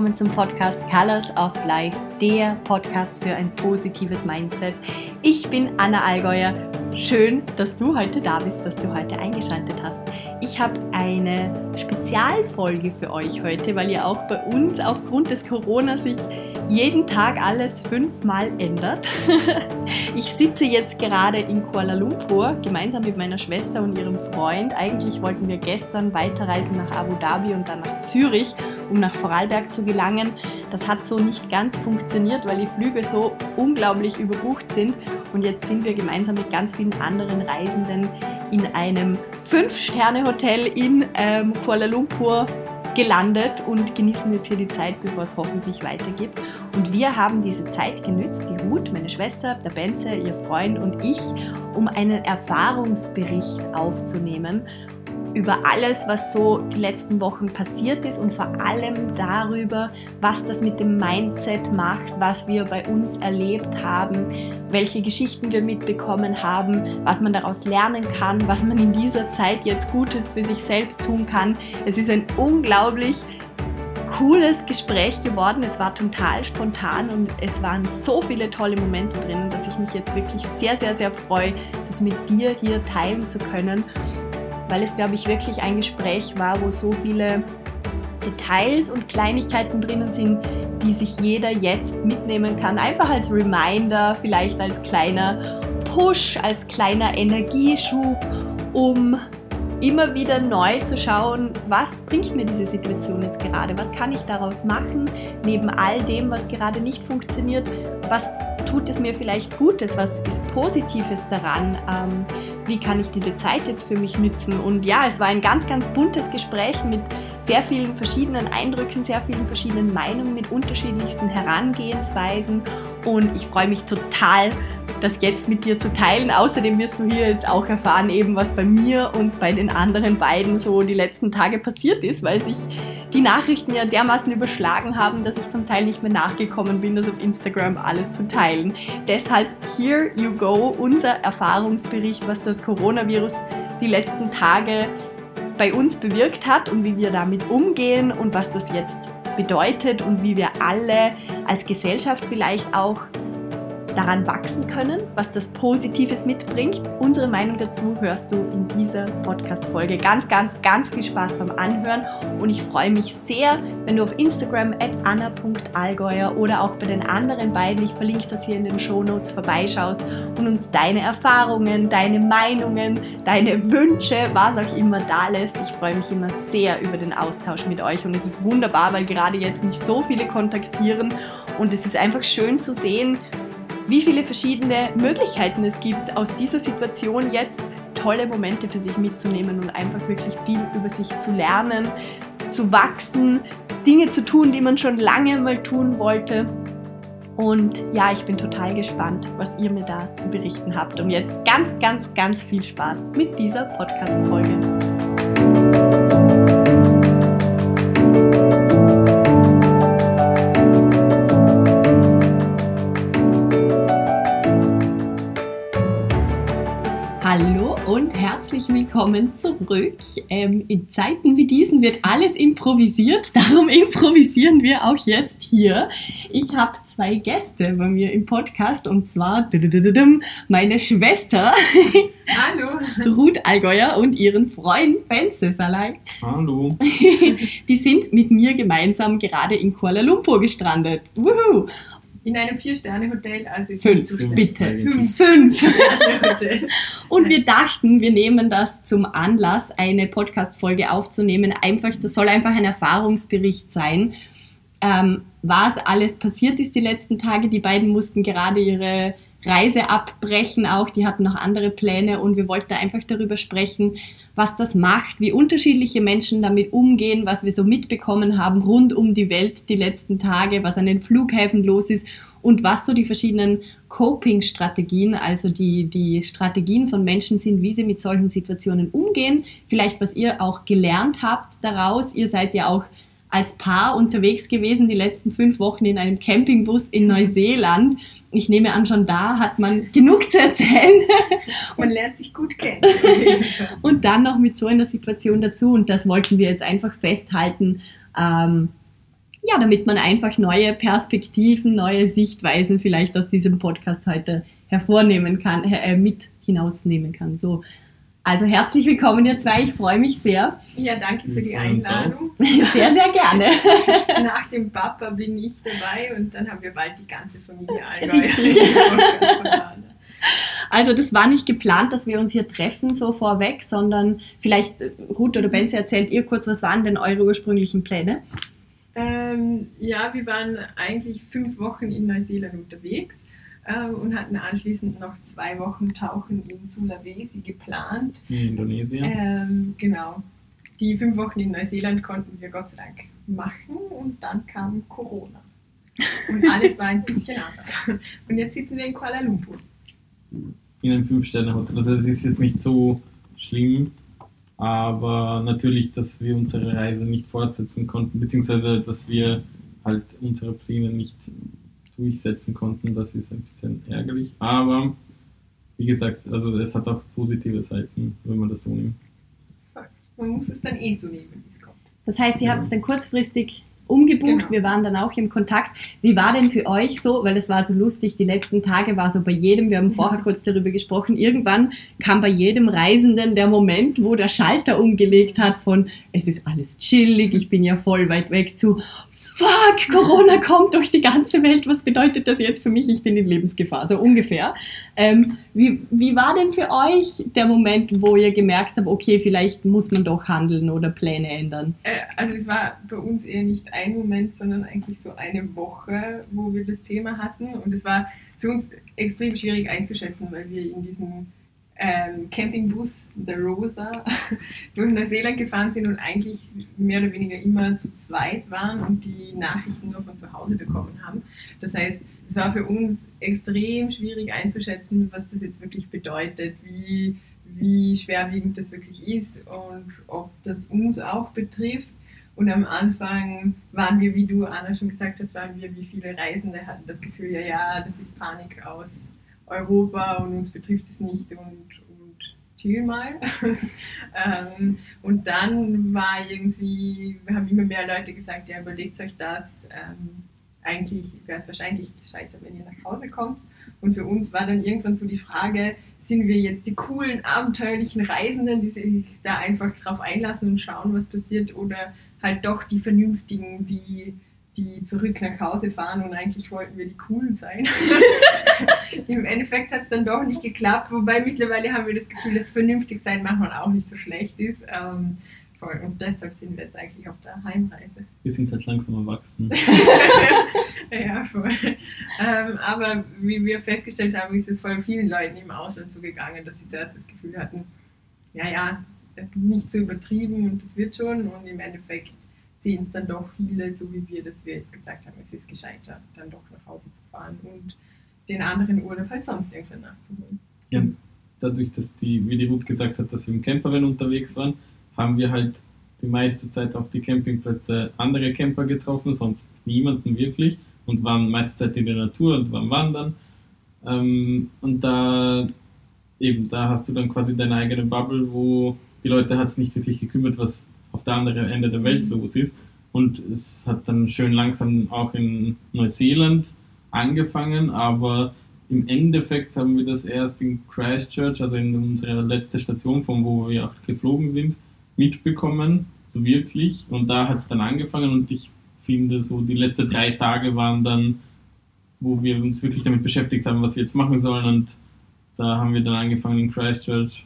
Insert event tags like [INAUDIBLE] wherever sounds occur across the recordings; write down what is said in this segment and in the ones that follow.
Willkommen zum Podcast Colors of Life, der Podcast für ein positives Mindset. Ich bin Anna Allgäuer. Schön, dass du heute da bist, dass du heute eingeschaltet hast. Ich habe eine Spezialfolge für euch heute, weil ja auch bei uns aufgrund des Corona sich jeden Tag alles fünfmal ändert. [LAUGHS] Ich sitze jetzt gerade in Kuala Lumpur gemeinsam mit meiner Schwester und ihrem Freund. Eigentlich wollten wir gestern weiterreisen nach Abu Dhabi und dann nach Zürich, um nach Vorarlberg zu gelangen. Das hat so nicht ganz funktioniert, weil die Flüge so unglaublich überbucht sind. Und jetzt sind wir gemeinsam mit ganz vielen anderen Reisenden in einem Fünf-Sterne-Hotel in ähm, Kuala Lumpur gelandet und genießen jetzt hier die Zeit, bevor es hoffentlich weitergeht. Und wir haben diese Zeit genützt, die Ruth, meine Schwester, der Benze, ihr Freund und ich, um einen Erfahrungsbericht aufzunehmen über alles, was so die letzten Wochen passiert ist und vor allem darüber, was das mit dem Mindset macht, was wir bei uns erlebt haben, welche Geschichten wir mitbekommen haben, was man daraus lernen kann, was man in dieser Zeit jetzt Gutes für sich selbst tun kann. Es ist ein unglaublich cooles Gespräch geworden. Es war total spontan und es waren so viele tolle Momente drin, dass ich mich jetzt wirklich sehr, sehr, sehr freue, das mit dir hier teilen zu können weil es, glaube ich, wirklich ein Gespräch war, wo so viele Details und Kleinigkeiten drinnen sind, die sich jeder jetzt mitnehmen kann. Einfach als Reminder, vielleicht als kleiner Push, als kleiner Energieschub, um immer wieder neu zu schauen, was bringt mir diese Situation jetzt gerade, was kann ich daraus machen, neben all dem, was gerade nicht funktioniert, was tut es mir vielleicht Gutes, was ist Positives daran, ähm, wie kann ich diese Zeit jetzt für mich nützen. Und ja, es war ein ganz, ganz buntes Gespräch mit sehr vielen verschiedenen Eindrücken, sehr vielen verschiedenen Meinungen, mit unterschiedlichsten Herangehensweisen und ich freue mich total, das jetzt mit dir zu teilen. Außerdem wirst du hier jetzt auch erfahren, eben was bei mir und bei den anderen beiden so die letzten Tage passiert ist, weil sich die Nachrichten ja dermaßen überschlagen haben, dass ich zum Teil nicht mehr nachgekommen bin, das auf Instagram alles zu teilen. Deshalb here you go, unser Erfahrungsbericht, was das Coronavirus die letzten Tage bei uns bewirkt hat und wie wir damit umgehen und was das jetzt bedeutet und wie wir alle als Gesellschaft vielleicht auch daran wachsen können, was das Positives mitbringt. Unsere Meinung dazu hörst du in dieser Podcast-Folge. Ganz, ganz, ganz viel Spaß beim Anhören und ich freue mich sehr, wenn du auf Instagram at anna.allgäuer oder auch bei den anderen beiden, ich verlinke das hier in den Shownotes, vorbeischaust und uns deine Erfahrungen, deine Meinungen, deine Wünsche, was auch immer da lässt. Ich freue mich immer sehr über den Austausch mit euch und es ist wunderbar, weil gerade jetzt mich so viele kontaktieren und es ist einfach schön zu sehen, wie viele verschiedene Möglichkeiten es gibt, aus dieser Situation jetzt tolle Momente für sich mitzunehmen und einfach wirklich viel über sich zu lernen, zu wachsen, Dinge zu tun, die man schon lange mal tun wollte. Und ja, ich bin total gespannt, was ihr mir da zu berichten habt. Und jetzt ganz, ganz, ganz viel Spaß mit dieser Podcast-Folge. Herzlich willkommen zurück. Ähm, in Zeiten wie diesen wird alles improvisiert, [LAUGHS] darum improvisieren wir auch jetzt hier. Ich habe zwei Gäste bei mir im Podcast und zwar meine Schwester Hallo. Ruth Allgäuer und ihren Freund Bence Salai. Hallo. [LAUGHS] Die sind mit mir gemeinsam gerade in Kuala Lumpur gestrandet. Woohoo. In einem Vier-Sterne-Hotel, also ist Fünf, nicht bitte. Fünf. Fünf. [LAUGHS] Und wir dachten, wir nehmen das zum Anlass, eine Podcast-Folge aufzunehmen. Einfach, das soll einfach ein Erfahrungsbericht sein, ähm, was alles passiert ist die letzten Tage. Die beiden mussten gerade ihre Reise abbrechen, auch die hatten noch andere Pläne und wir wollten einfach darüber sprechen, was das macht, wie unterschiedliche Menschen damit umgehen, was wir so mitbekommen haben rund um die Welt die letzten Tage, was an den Flughäfen los ist und was so die verschiedenen Coping-Strategien, also die, die Strategien von Menschen sind, wie sie mit solchen Situationen umgehen. Vielleicht, was ihr auch gelernt habt daraus. Ihr seid ja auch als Paar unterwegs gewesen die letzten fünf Wochen in einem Campingbus in Neuseeland. Ich nehme an, schon da hat man genug zu erzählen. [LAUGHS] Man lernt sich gut kennen. [LAUGHS] Und dann noch mit so einer Situation dazu. Und das wollten wir jetzt einfach festhalten, ähm, ja, damit man einfach neue Perspektiven, neue Sichtweisen vielleicht aus diesem Podcast heute hervornehmen kann, äh, mit hinausnehmen kann. So. Also herzlich willkommen, ihr zwei. Ich freue mich sehr. Ja, danke für die Einladung. [LAUGHS] Sehr, sehr gerne. [LAUGHS] Nach dem Papa bin ich dabei und dann haben wir bald die ganze Familie Richtig. [LAUGHS] Also das war nicht geplant, dass wir uns hier treffen, so vorweg, sondern vielleicht, äh, Ruth oder Benze, erzählt ihr kurz, was waren denn eure ursprünglichen Pläne? Ähm, ja, wir waren eigentlich fünf Wochen in Neuseeland unterwegs äh, und hatten anschließend noch zwei Wochen Tauchen in Sulawesi geplant. In Indonesien. Ähm, genau. Die fünf Wochen in Neuseeland konnten wir Gott sei Dank machen und dann kam Corona. Und alles war ein bisschen anders. Und jetzt sitzen wir in Kuala Lumpur. In einem Fünf-Sterne-Hotel. Also es ist jetzt nicht so schlimm, aber natürlich, dass wir unsere Reise nicht fortsetzen konnten, beziehungsweise dass wir halt unsere Pläne nicht durchsetzen konnten, das ist ein bisschen ärgerlich. Aber wie gesagt, also es hat auch positive Seiten, wenn man das so nimmt. Man muss es dann eh so nehmen, wie es kommt. Das heißt, ihr habt es dann kurzfristig umgebucht. Genau. Wir waren dann auch im Kontakt. Wie war denn für euch so, weil es war so lustig, die letzten Tage war so bei jedem, wir haben vorher kurz darüber gesprochen, irgendwann kam bei jedem Reisenden der Moment, wo der Schalter umgelegt hat von es ist alles chillig, ich bin ja voll weit weg zu Fuck, Corona kommt durch die ganze Welt. Was bedeutet das jetzt für mich? Ich bin in Lebensgefahr, so ungefähr. Ähm, wie, wie war denn für euch der Moment, wo ihr gemerkt habt, okay, vielleicht muss man doch handeln oder Pläne ändern? Äh, also es war bei uns eher nicht ein Moment, sondern eigentlich so eine Woche, wo wir das Thema hatten. Und es war für uns extrem schwierig einzuschätzen, weil wir in diesem ähm, Campingbus, der Rosa, [LAUGHS] durch Neuseeland gefahren sind und eigentlich mehr oder weniger immer zu zweit waren und die Nachrichten nur von zu Hause bekommen haben. Das heißt, es war für uns extrem schwierig einzuschätzen, was das jetzt wirklich bedeutet, wie, wie schwerwiegend das wirklich ist und ob das uns auch betrifft. Und am Anfang waren wir, wie du, Anna, schon gesagt hast, waren wir, wie viele Reisende hatten das Gefühl, ja, ja, das ist Panik aus Europa und uns betrifft es nicht und, und chill mal. [LAUGHS] ähm, und dann war irgendwie, haben immer mehr Leute gesagt, ja, überlegt euch das. Ähm, eigentlich wäre es wahrscheinlich gescheiter, wenn ihr nach Hause kommt. Und für uns war dann irgendwann so die Frage, sind wir jetzt die coolen, abenteuerlichen Reisenden, die sich da einfach drauf einlassen und schauen, was passiert, oder halt doch die Vernünftigen, die, die zurück nach Hause fahren und eigentlich wollten wir die coolen sein. [LAUGHS] Im Endeffekt hat es dann doch nicht geklappt, wobei mittlerweile haben wir das Gefühl, dass vernünftig sein manchmal auch nicht so schlecht ist. Ähm, voll. Und deshalb sind wir jetzt eigentlich auf der Heimreise. Wir sind halt langsam erwachsen. [LAUGHS] ja, voll. Ähm, aber wie wir festgestellt haben, ist es voll vielen Leuten im Ausland so gegangen, dass sie zuerst das Gefühl hatten, ja, ja, nicht so übertrieben und das wird schon. Und im Endeffekt sehen es dann doch viele, so wie wir, dass wir jetzt gesagt haben, es ist gescheiter, dann doch nach Hause zu fahren und den anderen Urlaub halt sonst irgendwann nachzuholen. Ja, dadurch, dass die, wie die Ruth gesagt hat, dass wir im Campervan unterwegs waren, haben wir halt die meiste Zeit auf die Campingplätze andere Camper getroffen, sonst niemanden wirklich und waren meiste Zeit in der Natur und waren wandern. Ähm, und da eben, da hast du dann quasi deine eigene Bubble, wo die Leute hat es nicht wirklich gekümmert, was auf der anderen Ende der Welt los ist. Und es hat dann schön langsam auch in Neuseeland angefangen, aber im Endeffekt haben wir das erst in Christchurch, also in unserer letzten Station, von wo wir auch geflogen sind, mitbekommen, so wirklich. Und da hat es dann angefangen und ich finde, so die letzten drei Tage waren dann, wo wir uns wirklich damit beschäftigt haben, was wir jetzt machen sollen. Und da haben wir dann angefangen in Christchurch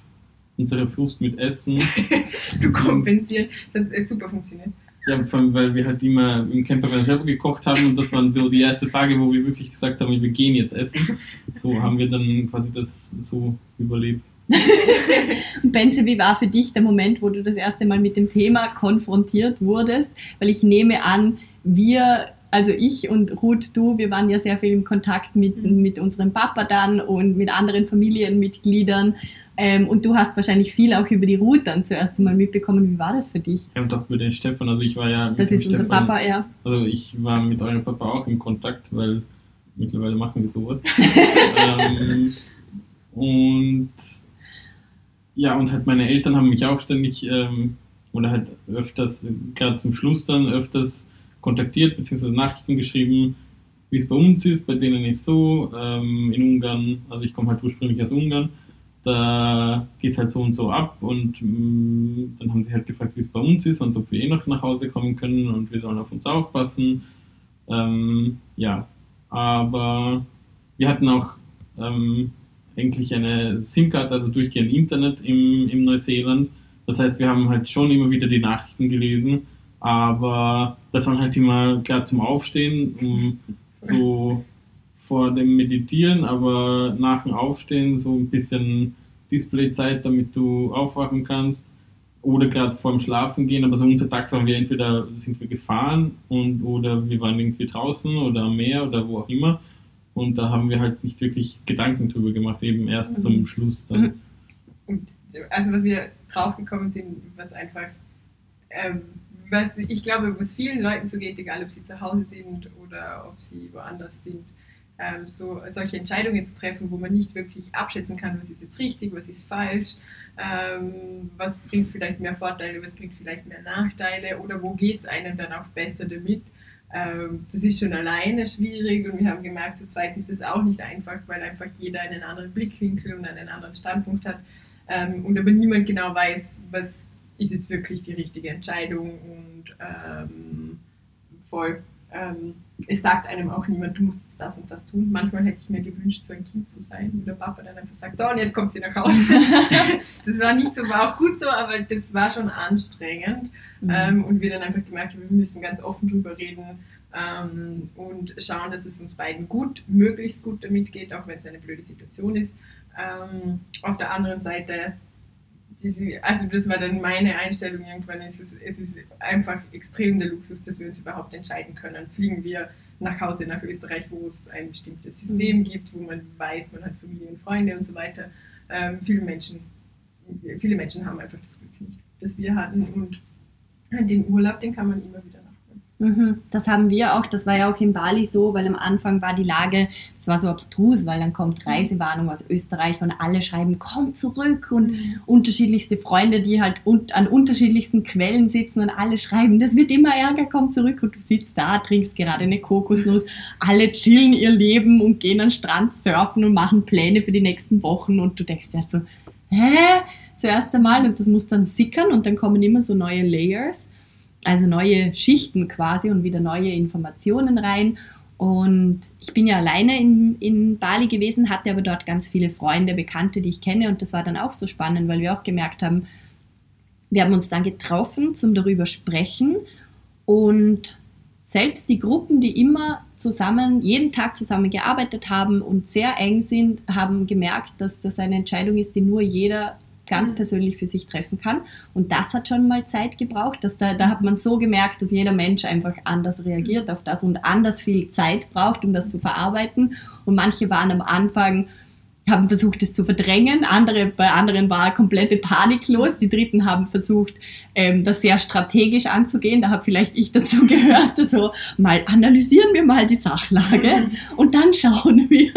unsere Frust mit Essen [LAUGHS] zu kompensieren. Das hat super funktioniert. Ja, vor allem, weil wir halt immer im Campervan selber gekocht haben und das waren so die ersten Tage, wo wir wirklich gesagt haben, wir gehen jetzt essen. So haben wir dann quasi das so überlebt. Und [LAUGHS] Benze, wie war für dich der Moment, wo du das erste Mal mit dem Thema konfrontiert wurdest? Weil ich nehme an, wir, also ich und Ruth, du, wir waren ja sehr viel im Kontakt mit, Mhm. mit unserem Papa dann und mit anderen Familienmitgliedern. Ähm, und du hast wahrscheinlich viel auch über die Ruth dann zuerst mal mitbekommen. Wie war das für dich? Ja, und auch mit den Stefan, also ich war ja Das ist unser Stefan, Papa, ja. Also ich war mit eurem Papa auch in Kontakt, weil mittlerweile machen wir sowas. [LAUGHS] ähm, und ja, und halt meine Eltern haben mich auch ständig ähm, oder halt öfters, gerade zum Schluss dann öfters kontaktiert bzw. Nachrichten geschrieben, wie es bei uns ist. Bei denen ist so, ähm, in Ungarn, also ich komme halt ursprünglich aus Ungarn, da geht es halt so und so ab und mh, mm, dann haben sie halt gefragt, wie es bei uns ist und ob wir eh noch nach Hause kommen können und wir sollen auf uns aufpassen. Ähm, ja, aber wir hatten auch ähm, eigentlich eine SIM-Karte, also durchgehend Internet im, im Neuseeland. Das heißt, wir haben halt schon immer wieder die Nachrichten gelesen, aber das waren halt immer klar zum Aufstehen, um so vor dem Meditieren, aber nach dem Aufstehen so ein bisschen Displayzeit, damit du aufwachen kannst oder gerade vorm Schlafen gehen, aber so untertags waren wir entweder sind wir gefahren und oder wir waren irgendwie draußen oder am Meer oder wo auch immer und da haben wir halt nicht wirklich Gedanken drüber gemacht, eben erst mhm. zum Schluss dann. Mhm. Also was wir draufgekommen sind, was einfach ähm, was ich glaube, was vielen Leuten so geht, egal ob sie zu Hause sind oder ob sie woanders sind, ähm, so solche Entscheidungen zu treffen, wo man nicht wirklich abschätzen kann, was ist jetzt richtig, was ist falsch, ähm, was bringt vielleicht mehr Vorteile, was bringt vielleicht mehr Nachteile oder wo geht es einem dann auch besser damit. Ähm, das ist schon alleine schwierig und wir haben gemerkt, zu zweit ist das auch nicht einfach, weil einfach jeder einen anderen Blickwinkel und einen anderen Standpunkt hat ähm, und aber niemand genau weiß, was ist jetzt wirklich die richtige Entscheidung und ähm, voll ähm, es sagt einem auch niemand, du musst jetzt das und das tun. Manchmal hätte ich mir gewünscht, so ein Kind zu sein, wo der Papa dann einfach sagt, so und jetzt kommt sie nach Hause. [LAUGHS] das war nicht so, war auch gut so, aber das war schon anstrengend. Mhm. Ähm, und wir dann einfach gemerkt haben, wir müssen ganz offen drüber reden ähm, und schauen, dass es uns beiden gut, möglichst gut damit geht, auch wenn es eine blöde Situation ist. Ähm, auf der anderen Seite also das war dann meine Einstellung irgendwann, es ist, es ist einfach extrem der Luxus, dass wir uns überhaupt entscheiden können. Fliegen wir nach Hause nach Österreich, wo es ein bestimmtes System mhm. gibt, wo man weiß, man hat Familie und Freunde und so weiter. Ähm, viele, Menschen, viele Menschen haben einfach das Glück nicht, das wir hatten und den Urlaub, den kann man immer wieder das haben wir auch, das war ja auch in Bali so, weil am Anfang war die Lage, das war so abstrus, weil dann kommt Reisewarnung aus Österreich und alle schreiben, komm zurück und mhm. unterschiedlichste Freunde, die halt an unterschiedlichsten Quellen sitzen und alle schreiben, das wird immer ärger, komm zurück und du sitzt da, trinkst gerade eine Kokosnuss, alle chillen ihr Leben und gehen an den Strand surfen und machen Pläne für die nächsten Wochen und du denkst dir halt so, hä? Zuerst einmal und das muss dann sickern und dann kommen immer so neue Layers also neue Schichten quasi und wieder neue Informationen rein. Und ich bin ja alleine in, in Bali gewesen, hatte aber dort ganz viele Freunde, Bekannte, die ich kenne. Und das war dann auch so spannend, weil wir auch gemerkt haben, wir haben uns dann getroffen zum darüber sprechen. Und selbst die Gruppen, die immer zusammen, jeden Tag zusammen gearbeitet haben und sehr eng sind, haben gemerkt, dass das eine Entscheidung ist, die nur jeder ganz mhm. persönlich für sich treffen kann. Und das hat schon mal Zeit gebraucht. Dass da, da hat man so gemerkt, dass jeder Mensch einfach anders reagiert auf das und anders viel Zeit braucht, um das zu verarbeiten. Und manche waren am Anfang haben versucht, es zu verdrängen. Andere, bei anderen war komplette Panik los. Die Dritten haben versucht, ähm, das sehr strategisch anzugehen. Da habe vielleicht ich dazu [LAUGHS] gehört. Also mal analysieren wir mal die Sachlage mhm. und dann schauen wir.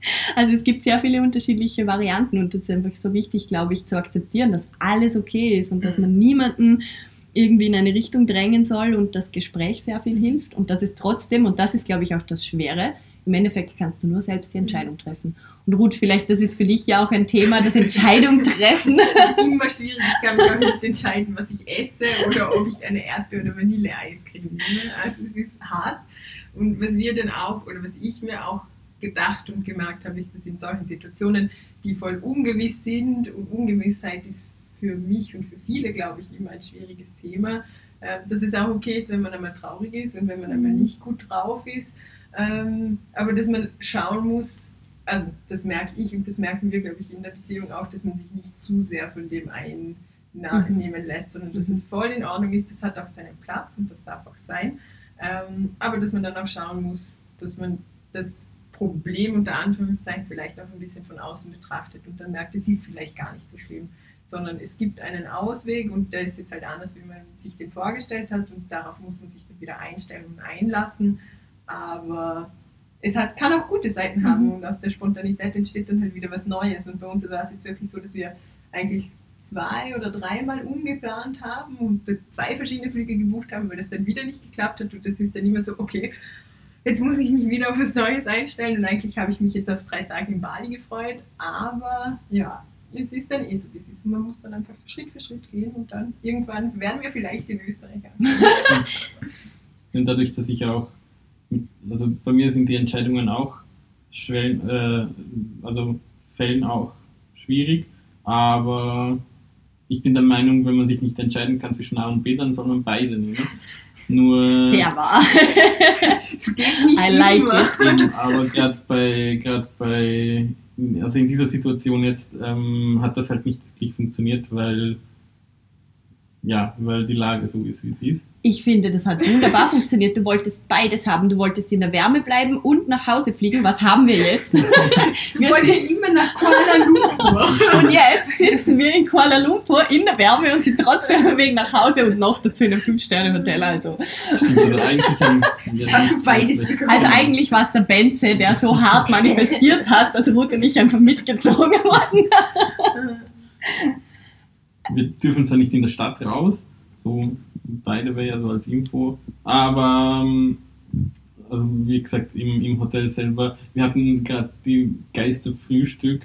[LAUGHS] Also es gibt sehr viele unterschiedliche Varianten und es ist einfach so wichtig, glaube ich, zu akzeptieren, dass alles okay ist und dass mhm. man niemanden irgendwie in eine Richtung drängen soll und das Gespräch sehr viel hilft. Und das ist trotzdem, und das ist, glaube ich, auch das Schwere, im Endeffekt kannst du nur selbst die mhm. Entscheidung treffen. Und Ruth, vielleicht, das ist für dich ja auch ein Thema, das Entscheidung [LAUGHS] treffen. Das ist immer schwierig. Ich kann mich auch nicht entscheiden, was ich esse oder ob ich eine Erdbeer- oder Vanilleeiscreme nehme. Also es ist hart. Und was wir dann auch, oder was ich mir auch gedacht und gemerkt habe, ist, dass in solchen Situationen, die voll ungewiss sind und Ungewissheit ist für mich und für viele, glaube ich, immer ein schwieriges Thema, äh, dass es auch okay ist, wenn man einmal traurig ist und wenn man einmal mhm. nicht gut drauf ist, ähm, aber dass man schauen muss, also das merke ich und das merken wir, glaube ich, in der Beziehung auch, dass man sich nicht zu sehr von dem einnehmen mhm. lässt, sondern dass mhm. es voll in Ordnung ist, das hat auch seinen Platz und das darf auch sein, ähm, aber dass man dann auch schauen muss, dass man das Problem unter Anführungszeichen vielleicht auch ein bisschen von außen betrachtet und dann merkt, es ist vielleicht gar nicht so schlimm, sondern es gibt einen Ausweg und der ist jetzt halt anders, wie man sich den vorgestellt hat und darauf muss man sich dann wieder einstellen und einlassen. Aber es hat, kann auch gute Seiten haben mhm. und aus der Spontanität entsteht dann halt wieder was Neues. Und bei uns war es jetzt wirklich so, dass wir eigentlich zwei oder dreimal umgeplant haben und zwei verschiedene Flüge gebucht haben, weil das dann wieder nicht geklappt hat. Und das ist dann immer so, okay, jetzt muss ich mich wieder auf was Neues einstellen. Und eigentlich habe ich mich jetzt auf drei Tage in Bali gefreut. Aber ja, es ist dann eh so, wie es ist. Man muss dann einfach Schritt für Schritt gehen und dann irgendwann werden wir vielleicht in Österreich [LAUGHS] Und dadurch, dass ich auch, also bei mir sind die Entscheidungen auch schwellen, äh, also Fällen auch schwierig, aber ich bin der Meinung, wenn man sich nicht entscheiden kann zwischen A und B, dann soll man beide nehmen. Nur, Sehr wahr. [LAUGHS] Es geht nicht I like immer. Eben, aber gerade bei, gerade bei, also in dieser Situation jetzt ähm, hat das halt nicht wirklich funktioniert, weil, ja, weil die Lage so ist, wie sie ist. Ich finde, das hat wunderbar [LAUGHS] funktioniert. Du wolltest beides haben. Du wolltest in der Wärme bleiben und nach Hause fliegen. Was haben wir jetzt? [LAUGHS] Du Wir wolltest immer nach Kuala Lumpur. Und jetzt sitzen wir in Kuala Lumpur in der Wärme und sind trotzdem am Weg nach Hause und noch dazu in einem Fünf-Sterne-Hotel. Also. Stimmt, also eigentlich haben wir Hast beides bekommen? also eigentlich war es der Benze, der so hart manifestiert hat, dass Ruth und ich einfach mitgezogen wurden. [LAUGHS] wir dürfen zwar nicht in der Stadt raus, so beide wäre ja so als Info, aber ähm, also wie gesagt im, im Hotel selber, wir hatten gerade die geilste Frühstück,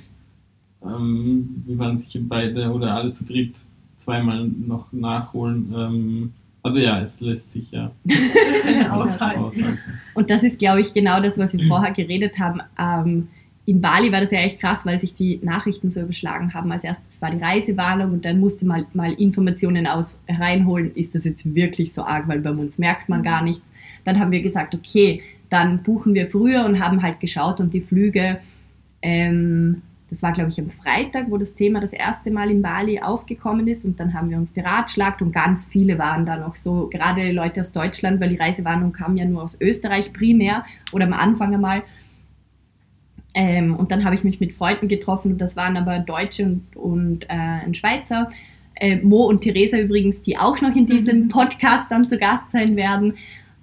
ähm, wir waren sicher beide oder alle zu dritt zweimal noch nachholen. Ähm, also ja, es lässt sich ja [LAUGHS] Aushalten. aushalten. Und das ist, glaube ich, genau das, was wir [CLEARS THROAT] vorher geredet haben. Ähm, in Bali war das ja echt krass, weil sich die Nachrichten so überschlagen haben. Als erstes war die Reisewarnung und dann musste man mal Informationen aus reinholen. Ist das jetzt wirklich so arg, weil bei uns merkt man gar nichts. Dann haben wir gesagt, okay, dann buchen wir früher und haben halt geschaut und die Flüge, ähm, das war glaube ich am Freitag, wo das Thema das erste Mal in Bali aufgekommen ist und dann haben wir uns beratschlagt und ganz viele waren da noch so, gerade Leute aus Deutschland, weil die Reisewarnung kam ja nur aus Österreich primär oder am Anfang einmal. Ähm, und dann habe ich mich mit Freunden getroffen und das waren aber Deutsche und, und äh, ein Schweizer. Äh, Mo und Theresa übrigens, die auch noch in diesem Mhm. Podcast dann zu Gast sein werden.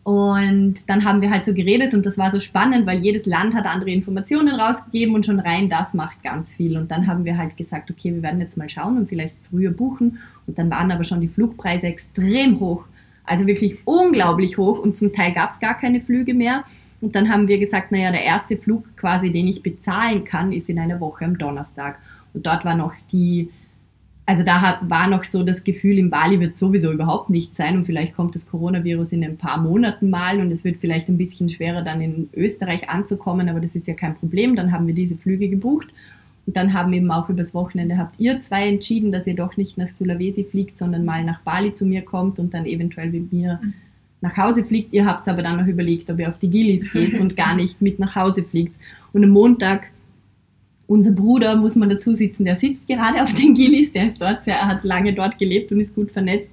Und dann haben wir halt so geredet und das war so spannend, weil jedes Land hat andere Informationen rausgegeben und schon rein das macht ganz viel. Und dann haben wir halt gesagt, okay, wir werden jetzt mal schauen und vielleicht früher buchen. Und dann waren aber schon die Flugpreise extrem hoch. Also wirklich unglaublich hoch und zum Teil gab es gar keine Flüge mehr. Und dann haben wir gesagt, naja, der erste Flug quasi, den ich bezahlen kann, ist in einer Woche am Donnerstag. Und dort war noch die, also da war noch so das Gefühl, in Bali wird sowieso überhaupt nichts sein und vielleicht kommt das Coronavirus in ein paar Monaten mal und es wird vielleicht ein bisschen schwerer dann in Österreich anzukommen, aber das ist ja kein Problem. Dann haben wir diese Flüge gebucht und dann haben eben auch übers Wochenende habt ihr zwei entschieden, dass ihr doch nicht nach Sulawesi fliegt, sondern mal nach Bali zu mir kommt und dann eventuell mit mir nach Hause fliegt. Ihr habt aber dann noch überlegt, ob ihr auf die Gillis geht und gar nicht mit nach Hause fliegt. Und am Montag, unser Bruder, muss man dazu sitzen, der sitzt gerade auf den Gillis, der ist dort, er hat lange dort gelebt und ist gut vernetzt.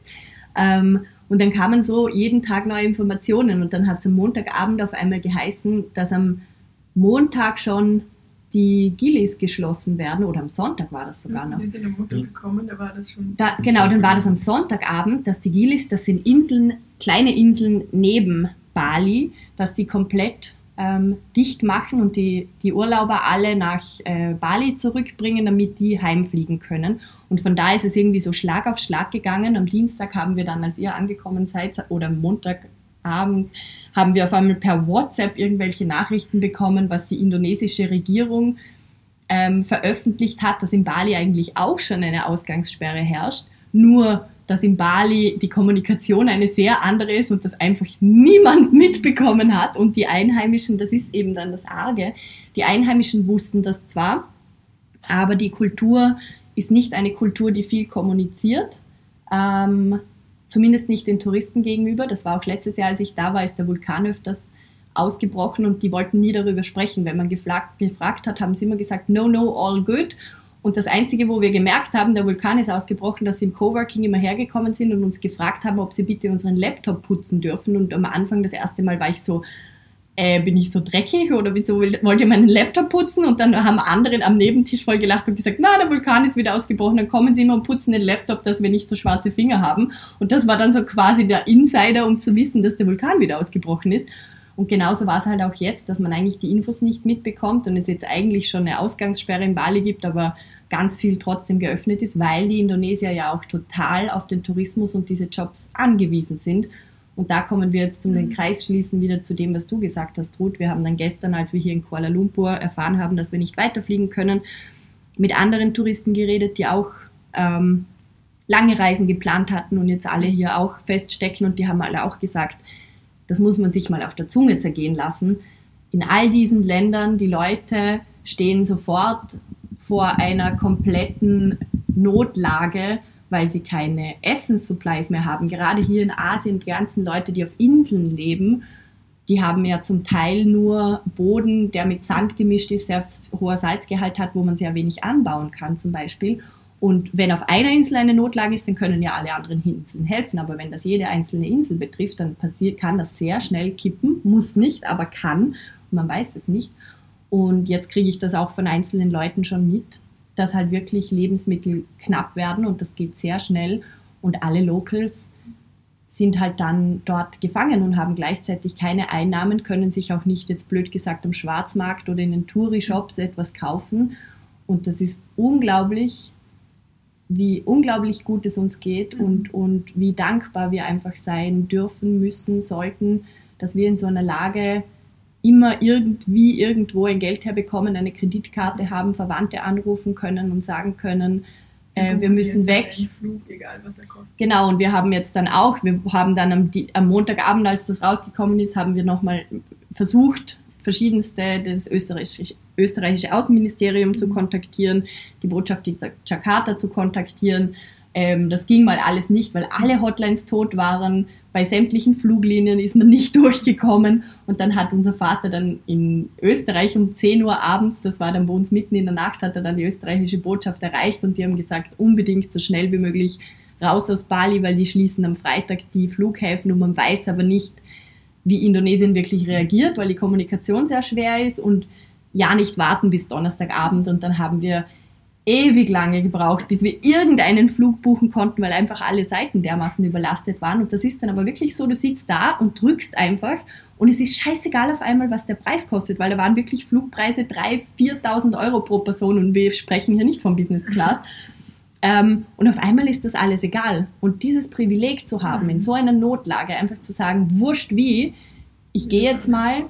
Ähm, und dann kamen so jeden Tag neue Informationen und dann hat es am Montagabend auf einmal geheißen, dass am Montag schon die Gillis geschlossen werden oder am Sonntag war das sogar noch. Wir sind am Montag gekommen, da war das schon. Da, genau, dann war das am Sonntagabend, dass die Gilis, das sind Inseln, kleine Inseln neben Bali, dass die komplett ähm, dicht machen und die, die Urlauber alle nach äh, Bali zurückbringen, damit die heimfliegen können. Und von da ist es irgendwie so Schlag auf Schlag gegangen. Am Dienstag haben wir dann, als ihr angekommen seid, oder am Montagabend, haben wir auf einmal per WhatsApp irgendwelche Nachrichten bekommen, was die indonesische Regierung ähm, veröffentlicht hat, dass in Bali eigentlich auch schon eine Ausgangssperre herrscht, nur dass in Bali die Kommunikation eine sehr andere ist und das einfach niemand [LAUGHS] mitbekommen hat und die Einheimischen, das ist eben dann das Arge, die Einheimischen wussten das zwar, aber die Kultur ist nicht eine Kultur, die viel kommuniziert, ähm, zumindest nicht den Touristen gegenüber. Das war auch letztes Jahr, als ich da war, ist der Vulkan öfters ausgebrochen und die wollten nie darüber sprechen. Wenn man gefragt, gefragt hat, haben sie immer gesagt, no, no, all good. Und das Einzige, wo wir gemerkt haben, der Vulkan ist ausgebrochen, dass sie im Coworking immer hergekommen sind und uns gefragt haben, ob sie bitte unseren Laptop putzen dürfen. Und am Anfang, das erste Mal, war ich so, äh, bin ich so dreckig oder wieso wollt ihr meinen Laptop putzen? Und dann haben andere am Nebentisch voll gelacht und gesagt, na, der Vulkan ist wieder ausgebrochen, dann kommen sie immer und putzen den Laptop, dass wir nicht so schwarze Finger haben. Und das war dann so quasi der Insider, um zu wissen, dass der Vulkan wieder ausgebrochen ist. Und genauso war es halt auch jetzt, dass man eigentlich die Infos nicht mitbekommt und es jetzt eigentlich schon eine Ausgangssperre in Bali gibt, aber ganz viel trotzdem geöffnet ist, weil die Indonesier ja auch total auf den Tourismus und diese Jobs angewiesen sind. Und da kommen wir jetzt, um den Kreis schließen, wieder zu dem, was du gesagt hast, Ruth. Wir haben dann gestern, als wir hier in Kuala Lumpur erfahren haben, dass wir nicht weiterfliegen können, mit anderen Touristen geredet, die auch ähm, lange Reisen geplant hatten und jetzt alle hier auch feststecken und die haben alle auch gesagt, das muss man sich mal auf der Zunge zergehen lassen. In all diesen Ländern, die Leute stehen sofort vor einer kompletten Notlage, weil sie keine Essenssupplies mehr haben. Gerade hier in Asien, die ganzen Leute, die auf Inseln leben, die haben ja zum Teil nur Boden, der mit Sand gemischt ist, sehr hoher Salzgehalt hat, wo man sehr wenig anbauen kann zum Beispiel. Und wenn auf einer Insel eine Notlage ist, dann können ja alle anderen Inseln helfen. Aber wenn das jede einzelne Insel betrifft, dann passiert, kann das sehr schnell kippen. Muss nicht, aber kann. Man weiß es nicht. Und jetzt kriege ich das auch von einzelnen Leuten schon mit, dass halt wirklich Lebensmittel knapp werden und das geht sehr schnell. Und alle Locals sind halt dann dort gefangen und haben gleichzeitig keine Einnahmen, können sich auch nicht jetzt blöd gesagt am Schwarzmarkt oder in den Touri-Shops etwas kaufen. Und das ist unglaublich, wie unglaublich gut es uns geht Mhm. und, und wie dankbar wir einfach sein dürfen, müssen, sollten, dass wir in so einer Lage immer irgendwie irgendwo ein Geld herbekommen, eine Kreditkarte haben, Verwandte anrufen können und sagen können, äh, wir müssen weg. Flug, egal. Genau, und wir haben jetzt dann auch, wir haben dann am, am Montagabend, als das rausgekommen ist, haben wir nochmal versucht, verschiedenste, das österreichische, österreichische Außenministerium zu Mhm. kontaktieren, die Botschaft in Jakarta zu kontaktieren. Ähm, das ging mal alles nicht, weil alle Hotlines tot waren. Bei sämtlichen Fluglinien ist man nicht [LAUGHS] durchgekommen. Und dann hat unser Vater dann in Österreich um 10 Uhr abends, das war dann bei uns mitten in der Nacht, hat er dann die österreichische Botschaft erreicht und die haben gesagt, unbedingt so schnell wie möglich raus aus Bali, weil die schließen am Freitag die Flughäfen und man weiß aber nicht, wie Indonesien wirklich reagiert, weil die Kommunikation sehr schwer ist und ja nicht warten bis Donnerstagabend und dann haben wir ewig lange gebraucht, bis wir irgendeinen Flug buchen konnten, weil einfach alle Seiten dermaßen überlastet waren. Und das ist dann aber wirklich so, du sitzt da und drückst einfach und es ist scheißegal auf einmal, was der Preis kostet, weil da waren wirklich Flugpreise 3.000, 4.000 Euro pro Person und wir sprechen hier nicht von Business Class. [LAUGHS] Ähm, und auf einmal ist das alles egal. Und dieses Privileg zu haben, in so einer Notlage einfach zu sagen, wurscht wie, ich gehe jetzt mal,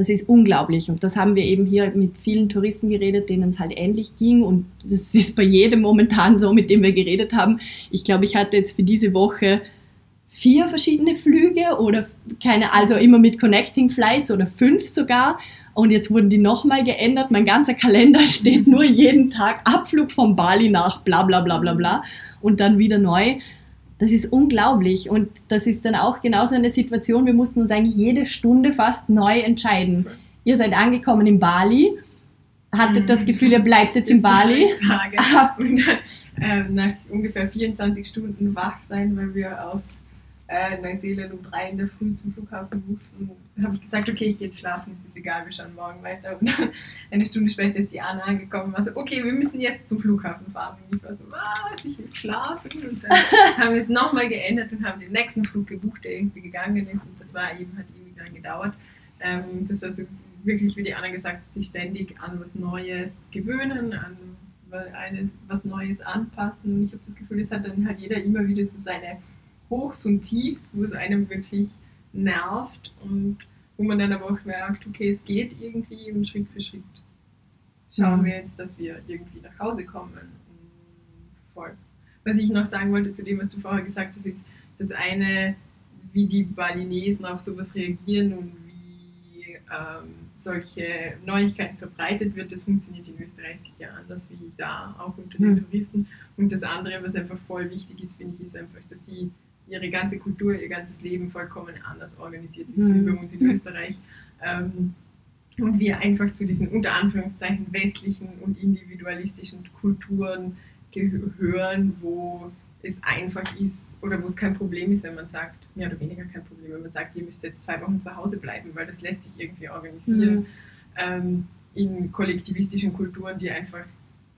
das ist unglaublich. Und das haben wir eben hier mit vielen Touristen geredet, denen es halt ähnlich ging. Und das [LAUGHS] ist bei jedem momentan so, mit dem wir geredet haben. Ich glaube, ich hatte jetzt für diese Woche vier verschiedene Flüge oder keine, also immer mit Connecting Flights oder fünf sogar. Und jetzt wurden die nochmal geändert. Mein ganzer Kalender [LAUGHS] steht nur jeden Tag Abflug von Bali nach bla bla bla bla bla und dann wieder neu. Das ist unglaublich. Und das ist dann auch genauso eine Situation, wir mussten uns eigentlich jede Stunde fast neu entscheiden. Ihr seid angekommen in Bali, hattet das Gefühl, ihr bleibt jetzt in Bali. Tage. [LAUGHS] Ab- ähm, nach ungefähr 24 Stunden wach sein, weil wir aus äh, Neuseeland um drei in der Früh zum Flughafen mussten, habe ich gesagt, okay, ich gehe jetzt schlafen, es ist egal, wir schauen morgen weiter. Und dann eine Stunde später ist die Anna angekommen und war so, okay, wir müssen jetzt zum Flughafen fahren. Und ich war so, was, ich will schlafen. Und dann [LAUGHS] haben wir es nochmal geändert und haben den nächsten Flug gebucht, der irgendwie gegangen ist. Und das war eben, hat ewig lang gedauert. Ähm, das war so wirklich, wie die Anna gesagt hat, sich ständig an was Neues gewöhnen, an eine, was Neues anpassen. Und ich habe das Gefühl, es hat dann halt jeder immer wieder so seine Hochs und Tiefs, wo es einem wirklich nervt und wo man dann aber auch merkt, okay, es geht irgendwie und Schritt für Schritt schauen Mhm. wir jetzt, dass wir irgendwie nach Hause kommen. Voll. Was ich noch sagen wollte zu dem, was du vorher gesagt hast, ist das eine, wie die Balinesen auf sowas reagieren und wie ähm, solche Neuigkeiten verbreitet wird, das funktioniert in Österreich sicher anders wie da, auch unter den Mhm. Touristen. Und das andere, was einfach voll wichtig ist, finde ich, ist einfach, dass die ihre ganze Kultur, ihr ganzes Leben vollkommen anders organisiert ist Mhm. wie bei uns in Österreich. Ähm, und wir einfach zu diesen unter Anführungszeichen westlichen und individualistischen Kulturen gehören, wo es einfach ist oder wo es kein Problem ist, wenn man sagt, mehr oder weniger kein Problem, wenn man sagt, ihr müsst jetzt zwei Wochen zu Hause bleiben, weil das lässt sich irgendwie organisieren. Mhm. Ähm, in kollektivistischen Kulturen, die einfach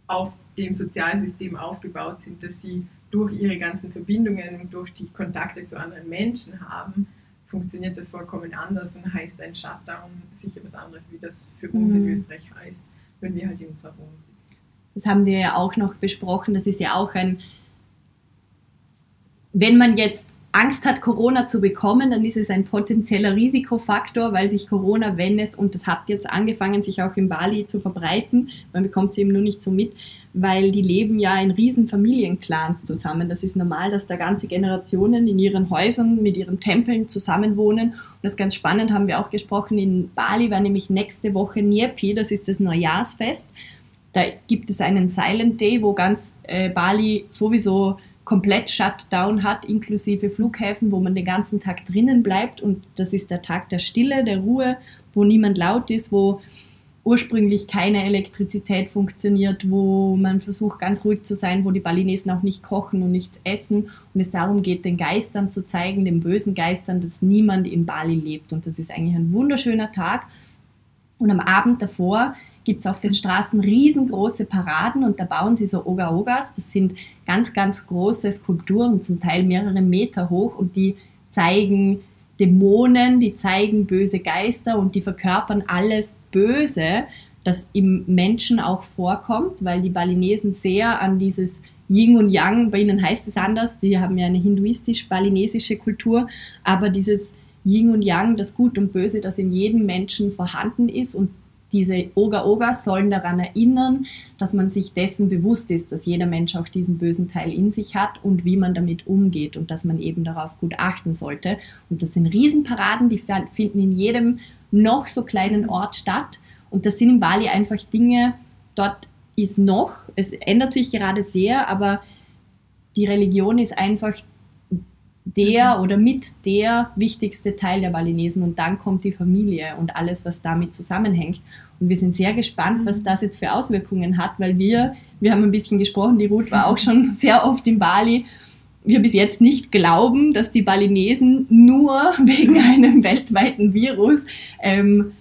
auf dem Sozialsystem aufgebaut sind, dass sie durch ihre ganzen Verbindungen und durch die Kontakte zu anderen Menschen haben, funktioniert das vollkommen anders und heißt ein Shutdown sicher was anderes, wie das für uns in Mhm. Österreich heißt, wenn wir halt in unserer Wohnung sitzen. das haben wir ja auch noch besprochen, das ist ja auch ein, wenn man jetzt Angst hat, Corona zu bekommen, dann ist es ein potenzieller Risikofaktor, weil sich Corona, wenn es, und das hat jetzt angefangen, sich auch in Bali zu verbreiten, man bekommt es eben nur nicht so mit, weil die leben ja in riesen Familienclans zusammen. Das ist normal, dass da ganze Generationen in ihren Häusern mit ihren Tempeln zusammenwohnen. Und das ist ganz spannend, haben wir auch gesprochen, in Bali war nämlich nächste Woche Nyepi, das ist das Neujahrsfest. Da gibt es einen Silent Day, wo ganz äh, Bali sowieso komplett Shutdown hat, inklusive Flughäfen, wo man den ganzen Tag drinnen bleibt. Und das ist der Tag der Stille, der Ruhe, wo niemand laut ist, wo ursprünglich keine Elektrizität funktioniert, wo man versucht ganz ruhig zu sein, wo die Balinesen auch nicht kochen und nichts essen und es darum geht, den Geistern zu zeigen, den bösen Geistern, dass niemand in Bali lebt und das ist eigentlich ein wunderschöner Tag. Und am Abend davor gibt es auf den Straßen riesengroße Paraden und da bauen sie so Oga-Ogas. Das sind ganz, ganz große Skulpturen, zum Teil mehrere Meter hoch und die zeigen Dämonen, die zeigen böse Geister und die verkörpern alles Böse, das im Menschen auch vorkommt, weil die Balinesen sehr an dieses Yin und Yang, bei ihnen heißt es anders, die haben ja eine hinduistisch-balinesische Kultur, aber dieses Yin und Yang, das Gut und Böse, das in jedem Menschen vorhanden ist und diese Oga-Ogas sollen daran erinnern, dass man sich dessen bewusst ist, dass jeder Mensch auch diesen bösen Teil in sich hat und wie man damit umgeht und dass man eben darauf gut achten sollte. Und das sind Riesenparaden, die finden in jedem noch so kleinen Ort statt. Und das sind in Bali einfach Dinge, dort ist noch, es ändert sich gerade sehr, aber die Religion ist einfach der mhm. oder mit der wichtigste Teil der Balinesen und dann kommt die Familie und alles, was damit zusammenhängt. Und wir sind sehr gespannt, was mhm. das jetzt für Auswirkungen hat, weil wir, wir haben ein bisschen gesprochen, die Ruth war auch schon [LAUGHS] sehr oft in Bali, wir bis jetzt nicht glauben, dass die Balinesen nur [LAUGHS] wegen einem weltweiten Virus ähm,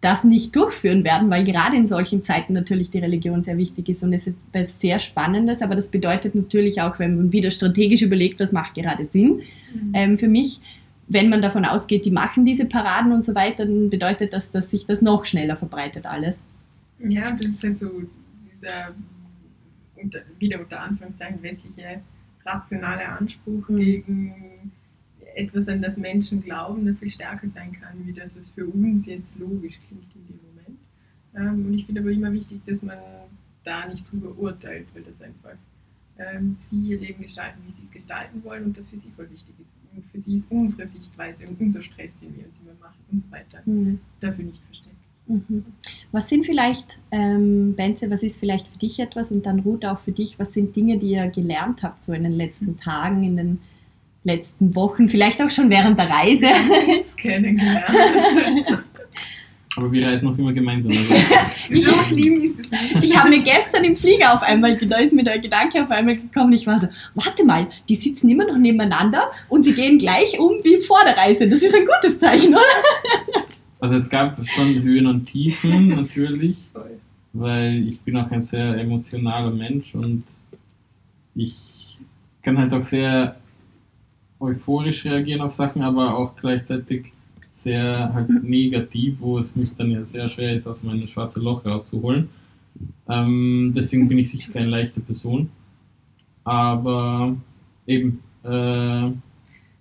das nicht durchführen werden, weil gerade in solchen Zeiten natürlich die Religion sehr wichtig ist und es ist etwas sehr Spannendes, aber das bedeutet natürlich auch, wenn man wieder strategisch überlegt, was macht gerade Sinn mhm. ähm, für mich, wenn man davon ausgeht, die machen diese Paraden und so weiter, dann bedeutet das, dass sich das noch schneller verbreitet alles. Ja, das ist halt so dieser unter, wieder unter Anführungszeichen westliche rationale Anspruch mhm. gegen etwas, an das Menschen glauben, das viel stärker sein kann, wie das, was für uns jetzt logisch klingt in dem Moment. Ähm, und ich finde aber immer wichtig, dass man da nicht drüber urteilt, weil das einfach ähm, sie ihr Leben gestalten, wie sie es gestalten wollen und das für sie voll wichtig ist. Und für sie ist unsere Sichtweise und unser Stress, den wir uns immer machen und so weiter, mhm. dafür nicht verständlich. Mhm. Was sind vielleicht, ähm, Benze, was ist vielleicht für dich etwas und dann Ruth auch für dich, was sind Dinge, die ihr gelernt habt so in den letzten Tagen, in den letzten Wochen, vielleicht auch schon während der Reise. Das kennengelernt. Aber wir reisen noch immer gemeinsam. Also. [LAUGHS] so schlimm ist es nicht. Ich habe mir gestern im Flieger auf einmal, da ist mir der Gedanke auf einmal gekommen, ich war so, warte mal, die sitzen immer noch nebeneinander und sie gehen gleich um wie vor der Reise. Das ist ein gutes Zeichen, oder? Also es gab schon Höhen und Tiefen [LAUGHS] natürlich, weil ich bin auch ein sehr emotionaler Mensch und ich kann halt auch sehr euphorisch reagieren auf Sachen, aber auch gleichzeitig sehr halt negativ, wo es mich dann ja sehr schwer ist, aus meinem schwarzen Loch rauszuholen. Ähm, deswegen bin ich sicher keine leichte Person. Aber eben, äh,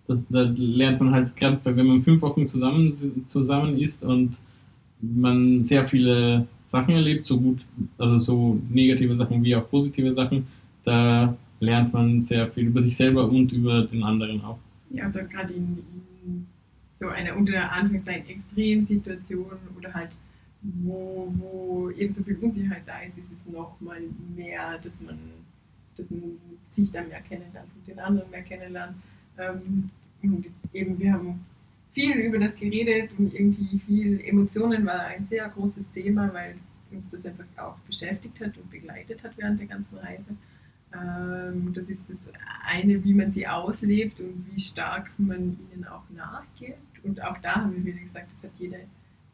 das, da lernt man halt gerade, wenn man fünf Wochen zusammen, zusammen ist und man sehr viele Sachen erlebt, so gut, also so negative Sachen wie auch positive Sachen, da lernt man sehr viel über sich selber und über den anderen auch. Ja, und gerade in, in, so einer unter Anführungszeichen Extremsituation oder halt wo, wo eben so viel Unsicherheit da ist, ist es noch mal mehr, dass man, dass man sich da mehr kennenlernt und den anderen mehr kennenlernt. Ähm, und eben wir haben viel über das geredet und irgendwie viel Emotionen war ein sehr großes Thema, weil uns das einfach auch beschäftigt hat und begleitet hat während der ganzen Reise. Ähm, das ist das eine, wie man sie auslebt und wie stark man ihnen auch nachgeht. Und auch da haben wir wieder gesagt, es hat jede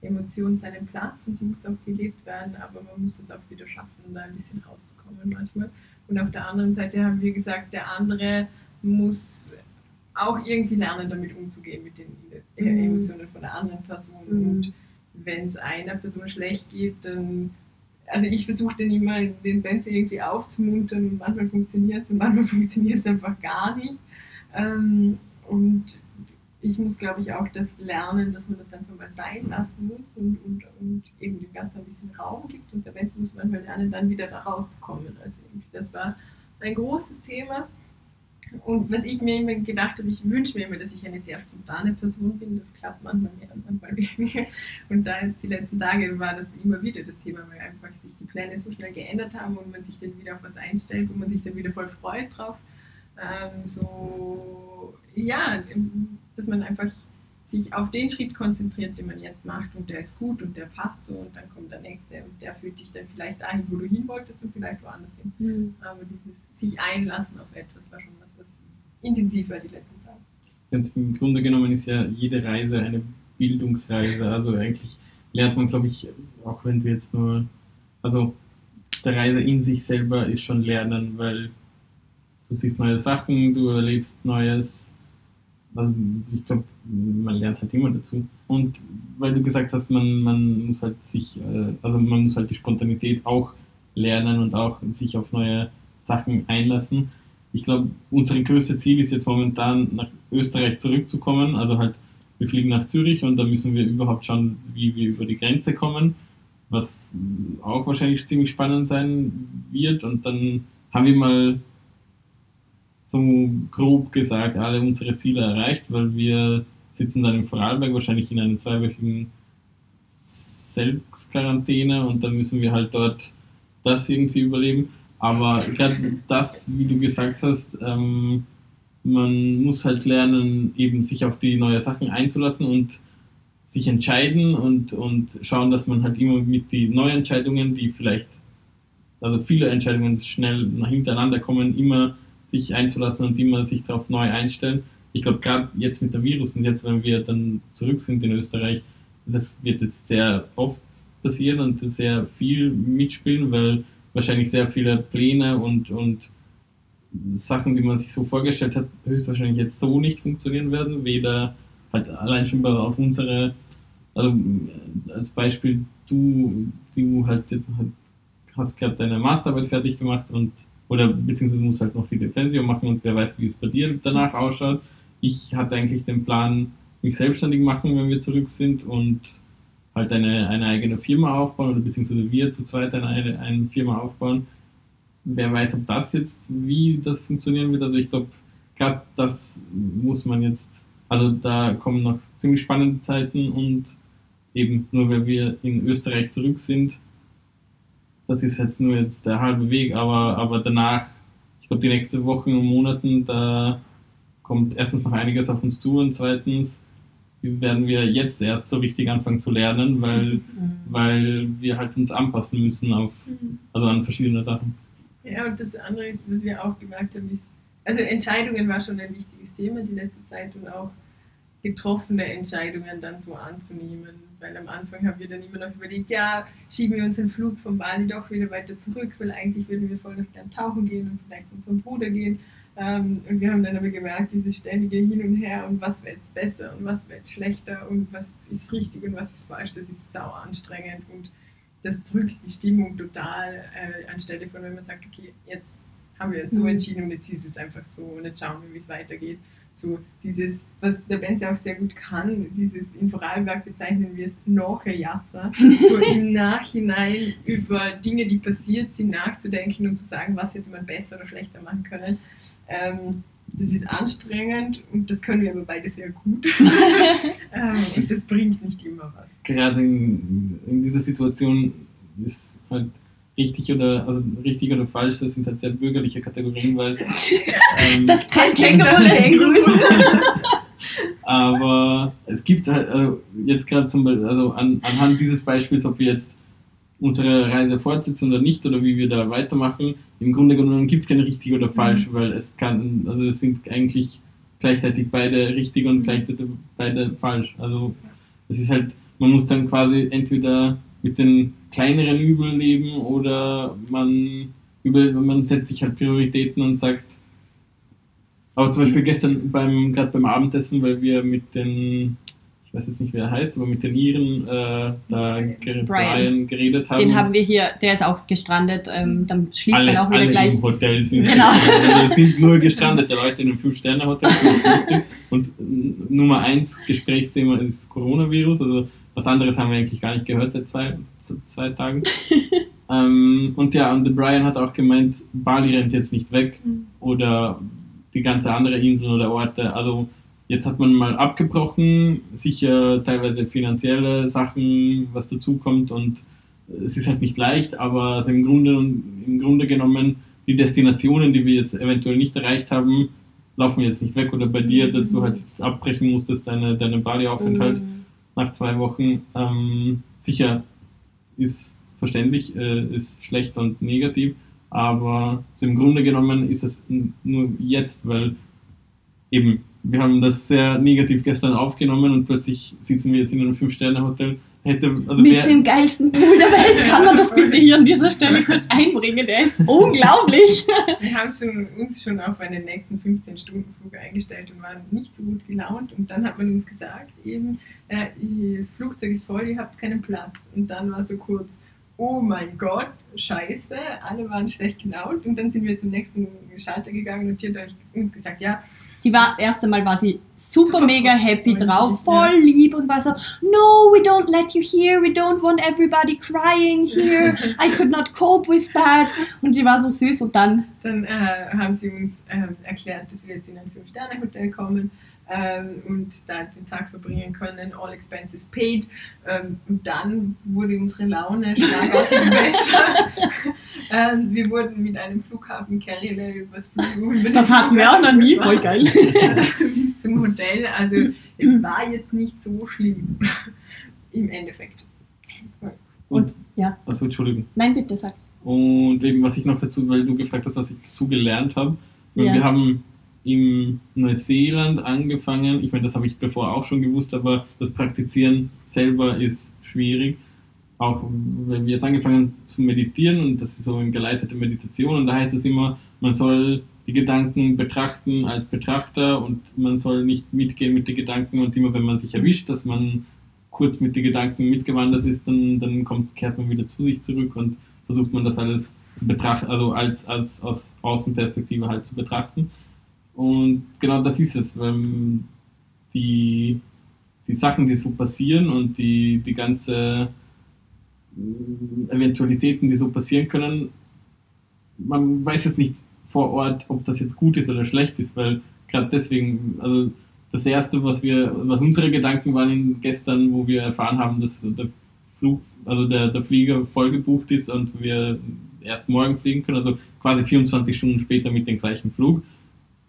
Emotion seinen Platz und sie muss auch gelebt werden, aber man muss es auch wieder schaffen, da ein bisschen rauszukommen manchmal. Und auf der anderen Seite haben wir gesagt, der andere muss auch irgendwie lernen, damit umzugehen mit den äh, mhm. Emotionen von der anderen Person. Mhm. Und wenn es einer Person schlecht geht, dann also ich versuche dann immer den Benz irgendwie aufzumuntern und manchmal [LAUGHS] funktioniert es und manchmal funktioniert es einfach gar nicht. Ähm, und ich muss, glaube ich, auch das lernen, dass man das einfach mal sein lassen muss und, und, und eben dem Ganzen ein bisschen Raum gibt. Und der Benz muss manchmal lernen, dann wieder da rauszukommen. Also das war ein großes Thema. Und was ich mir immer gedacht habe, ich wünsche mir immer, dass ich eine sehr spontane Person bin. Das klappt manchmal mehr und manchmal weniger. Und da jetzt die letzten Tage war das immer wieder das Thema, weil einfach sich die Pläne so schnell geändert haben und man sich dann wieder auf was einstellt und man sich dann wieder voll freut drauf. Ähm, so, ja, dass man einfach sich auf den Schritt konzentriert, den man jetzt macht und der ist gut und der passt so und dann kommt der nächste und der führt dich dann vielleicht dahin, wo du hin wolltest und vielleicht woanders hin. Mhm. Aber dieses sich einlassen auf etwas war schon was, was intensiv war die letzten Tage. Und Im Grunde genommen ist ja jede Reise eine Bildungsreise. Also eigentlich lernt man, glaube ich, auch wenn du jetzt nur, also der Reise in sich selber ist schon Lernen, weil du siehst neue Sachen, du erlebst Neues, also ich glaube, man lernt halt immer dazu. Und weil du gesagt hast, man, man muss halt sich, äh, also man muss halt die Spontanität auch lernen und auch sich auf neue Sachen einlassen. Ich glaube, unser größtes Ziel ist jetzt momentan nach Österreich zurückzukommen. Also halt, wir fliegen nach Zürich und da müssen wir überhaupt schauen, wie wir über die Grenze kommen, was auch wahrscheinlich ziemlich spannend sein wird. Und dann haben wir mal so grob gesagt alle unsere Ziele erreicht, weil wir sitzen dann in Vorarlberg wahrscheinlich in einer zweiwöchigen Selbstquarantäne und dann müssen wir halt dort das irgendwie überleben. Aber gerade das, wie du gesagt hast, ähm, man muss halt lernen, eben sich auf die neuen Sachen einzulassen und sich entscheiden und, und schauen, dass man halt immer mit den neuen Entscheidungen, die vielleicht, also viele Entscheidungen schnell hintereinander kommen, immer sich einzulassen und immer sich darauf neu einstellen. Ich glaube, gerade jetzt mit dem Virus und jetzt, wenn wir dann zurück sind in Österreich, das wird jetzt sehr oft passieren und sehr viel mitspielen, weil wahrscheinlich sehr viele Pläne und, und Sachen, die man sich so vorgestellt hat, höchstwahrscheinlich jetzt so nicht funktionieren werden. Weder halt allein schon auf unsere, also als Beispiel, du, du halt hast gerade deine Masterarbeit fertig gemacht und oder beziehungsweise muss halt noch die Defensio machen und wer weiß, wie es bei dir danach ausschaut. Ich hatte eigentlich den Plan, mich selbstständig machen, wenn wir zurück sind und halt eine, eine eigene Firma aufbauen oder beziehungsweise wir zu zweit eine, eine Firma aufbauen. Wer weiß, ob das jetzt, wie das funktionieren wird. Also ich glaube, gerade das muss man jetzt, also da kommen noch ziemlich spannende Zeiten und eben nur weil wir in Österreich zurück sind, das ist jetzt nur jetzt der halbe Weg, aber, aber danach, ich glaube, die nächsten Wochen und Monaten, da kommt erstens noch einiges auf uns zu und zweitens werden wir jetzt erst so richtig anfangen zu lernen, weil, mhm. weil wir halt uns anpassen müssen auf, mhm. also an verschiedene Sachen. Ja, und das andere ist, was wir auch gemerkt haben, ist, also Entscheidungen war schon ein wichtiges Thema die letzte Zeit und auch getroffene Entscheidungen dann so anzunehmen. Weil am Anfang haben wir dann immer noch überlegt, ja, schieben wir unseren Flug von Bali doch wieder weiter zurück, weil eigentlich würden wir voll noch gern tauchen gehen und vielleicht zu unserem Bruder gehen. Ähm, und wir haben dann aber gemerkt, dieses ständige Hin und Her und was wird jetzt besser und was wird schlechter und was ist richtig und was ist falsch, das ist sau anstrengend und das drückt die Stimmung total, äh, anstelle von wenn man sagt, okay, jetzt haben wir uns so mhm. entschieden und jetzt ist es einfach so und jetzt schauen wir, wie es weitergeht so dieses, was der Benz auch sehr gut kann, dieses in Vorarlberg bezeichnen wir es Nachjasser, [LAUGHS] so im Nachhinein über Dinge, die passiert sind, nachzudenken und zu sagen, was hätte man besser oder schlechter machen können. Ähm, das ist anstrengend und das können wir aber beide sehr gut. [LAUGHS] ähm, und das bringt nicht immer was. Gerade in, in dieser Situation ist halt richtig oder also richtig oder falsch, das sind halt sehr bürgerliche Kategorien, weil ähm, das Känguru [LAUGHS] Aber es gibt halt also jetzt gerade zum Beispiel, also an, anhand dieses Beispiels, ob wir jetzt unsere Reise fortsetzen oder nicht oder wie wir da weitermachen, im Grunde genommen gibt es keine richtig oder falsch, mhm. weil es kann, also es sind eigentlich gleichzeitig beide richtig und gleichzeitig beide falsch. Also es ist halt, man muss dann quasi entweder mit den kleineren Übeln leben oder man, über, man setzt sich halt Prioritäten und sagt, aber zum Beispiel gestern beim, gerade beim Abendessen, weil wir mit den, ich weiß jetzt nicht, wer er heißt, aber mit den Iren äh, da Brian. Brian. geredet haben. Den haben wir hier, der ist auch gestrandet. Ähm, dann schließt alle, man auch wieder alle gleich. im Hotel sind, Genau. [LAUGHS] Sind nur gestrandete Leute in einem Fünf-Sterne-Hotel. Und Nummer eins Gesprächsthema ist Coronavirus. Also was anderes haben wir eigentlich gar nicht gehört seit zwei, seit zwei Tagen. [LAUGHS] ähm, und ja, und Brian hat auch gemeint, Bali rennt jetzt nicht weg Mhm. oder die ganze andere Inseln oder Orte. Also jetzt hat man mal abgebrochen, sicher teilweise finanzielle Sachen, was dazukommt und es ist halt nicht leicht, aber also im Grunde im Grunde genommen die Destinationen, die wir jetzt eventuell nicht erreicht haben, laufen jetzt nicht weg oder bei dir, dass du halt jetzt abbrechen musstest, deine, deine Bali-Aufenthalt Mhm. nach zwei Wochen. Ähm, sicher ist verständlich, äh, ist schlecht und negativ, aber so im Grunde genommen ist es nur jetzt, weil eben wir haben das sehr negativ gestern aufgenommen und plötzlich sitzen wir jetzt in einem Fünf-Sterne-Hotel. Hätte, also Mit wer, dem geilsten Pool der Welt kann man das bitte hier an dieser Stelle [LAUGHS] kurz einbringen. Der ist unglaublich. Wir haben schon, uns schon auf einen nächsten 15-Stunden-Flug eingestellt und waren nicht so gut gelaunt. Und dann hat man uns gesagt, eben, äh, das Flugzeug ist voll, ihr habt keinen Platz. Und dann war so kurz, oh mein Gott, scheiße, alle waren schlecht gelaunt. Und dann sind wir zum nächsten Schalter gegangen und die hat euch- uns gesagt, ja, Die war, das erste Mal war sie super, Super mega happy drauf, voll lieb und war so, no, we don't let you here, we don't want everybody crying here, I could not cope with that. Und sie war so süß und dann, Dann äh, haben sie uns ähm, erklärt, dass wir jetzt in ein Fünf-Sterne-Hotel kommen ähm, und da den Tag verbringen können, all expenses paid. Ähm, und dann wurde unsere Laune schlagartig [LAUGHS] besser. ähm, wir wurden mit einem Flughafen-Carrier übers Flug. über den das hatten wir auch noch nie, voll Flughafen geil. [LAUGHS] bis zum Hotel. Also es war jetzt nicht so schlimm [LAUGHS] im Endeffekt. und, ja. also Entschuldigung. Nein, bitte sag. Und eben, was ich noch dazu, weil du gefragt hast, was ich dazu gelernt habe. Ja. Wir haben in Neuseeland angefangen. Ich meine, das habe ich bevor auch schon gewusst, aber das Praktizieren selber ist schwierig. Auch wenn wir jetzt angefangen haben zu meditieren und das ist so eine geleitete Meditation und da heißt es immer, man soll die Gedanken betrachten als Betrachter und man soll nicht mitgehen mit den Gedanken und immer wenn man sich erwischt, dass man kurz mit den Gedanken mitgewandert ist, dann, dann kommt, kehrt man wieder zu sich zurück und versucht man das alles zu betrachten, also als, als aus Außenperspektive halt zu betrachten. Und genau das ist es, weil die, die Sachen, die so passieren und die, die ganze äh, Eventualitäten, die so passieren können, man weiß es nicht vor Ort, ob das jetzt gut ist oder schlecht ist, weil gerade deswegen, also das erste, was wir, was unsere Gedanken waren gestern, wo wir erfahren haben, dass der Flug, also der, der Flieger voll gebucht ist und wir erst morgen fliegen können, also quasi 24 Stunden später mit dem gleichen Flug,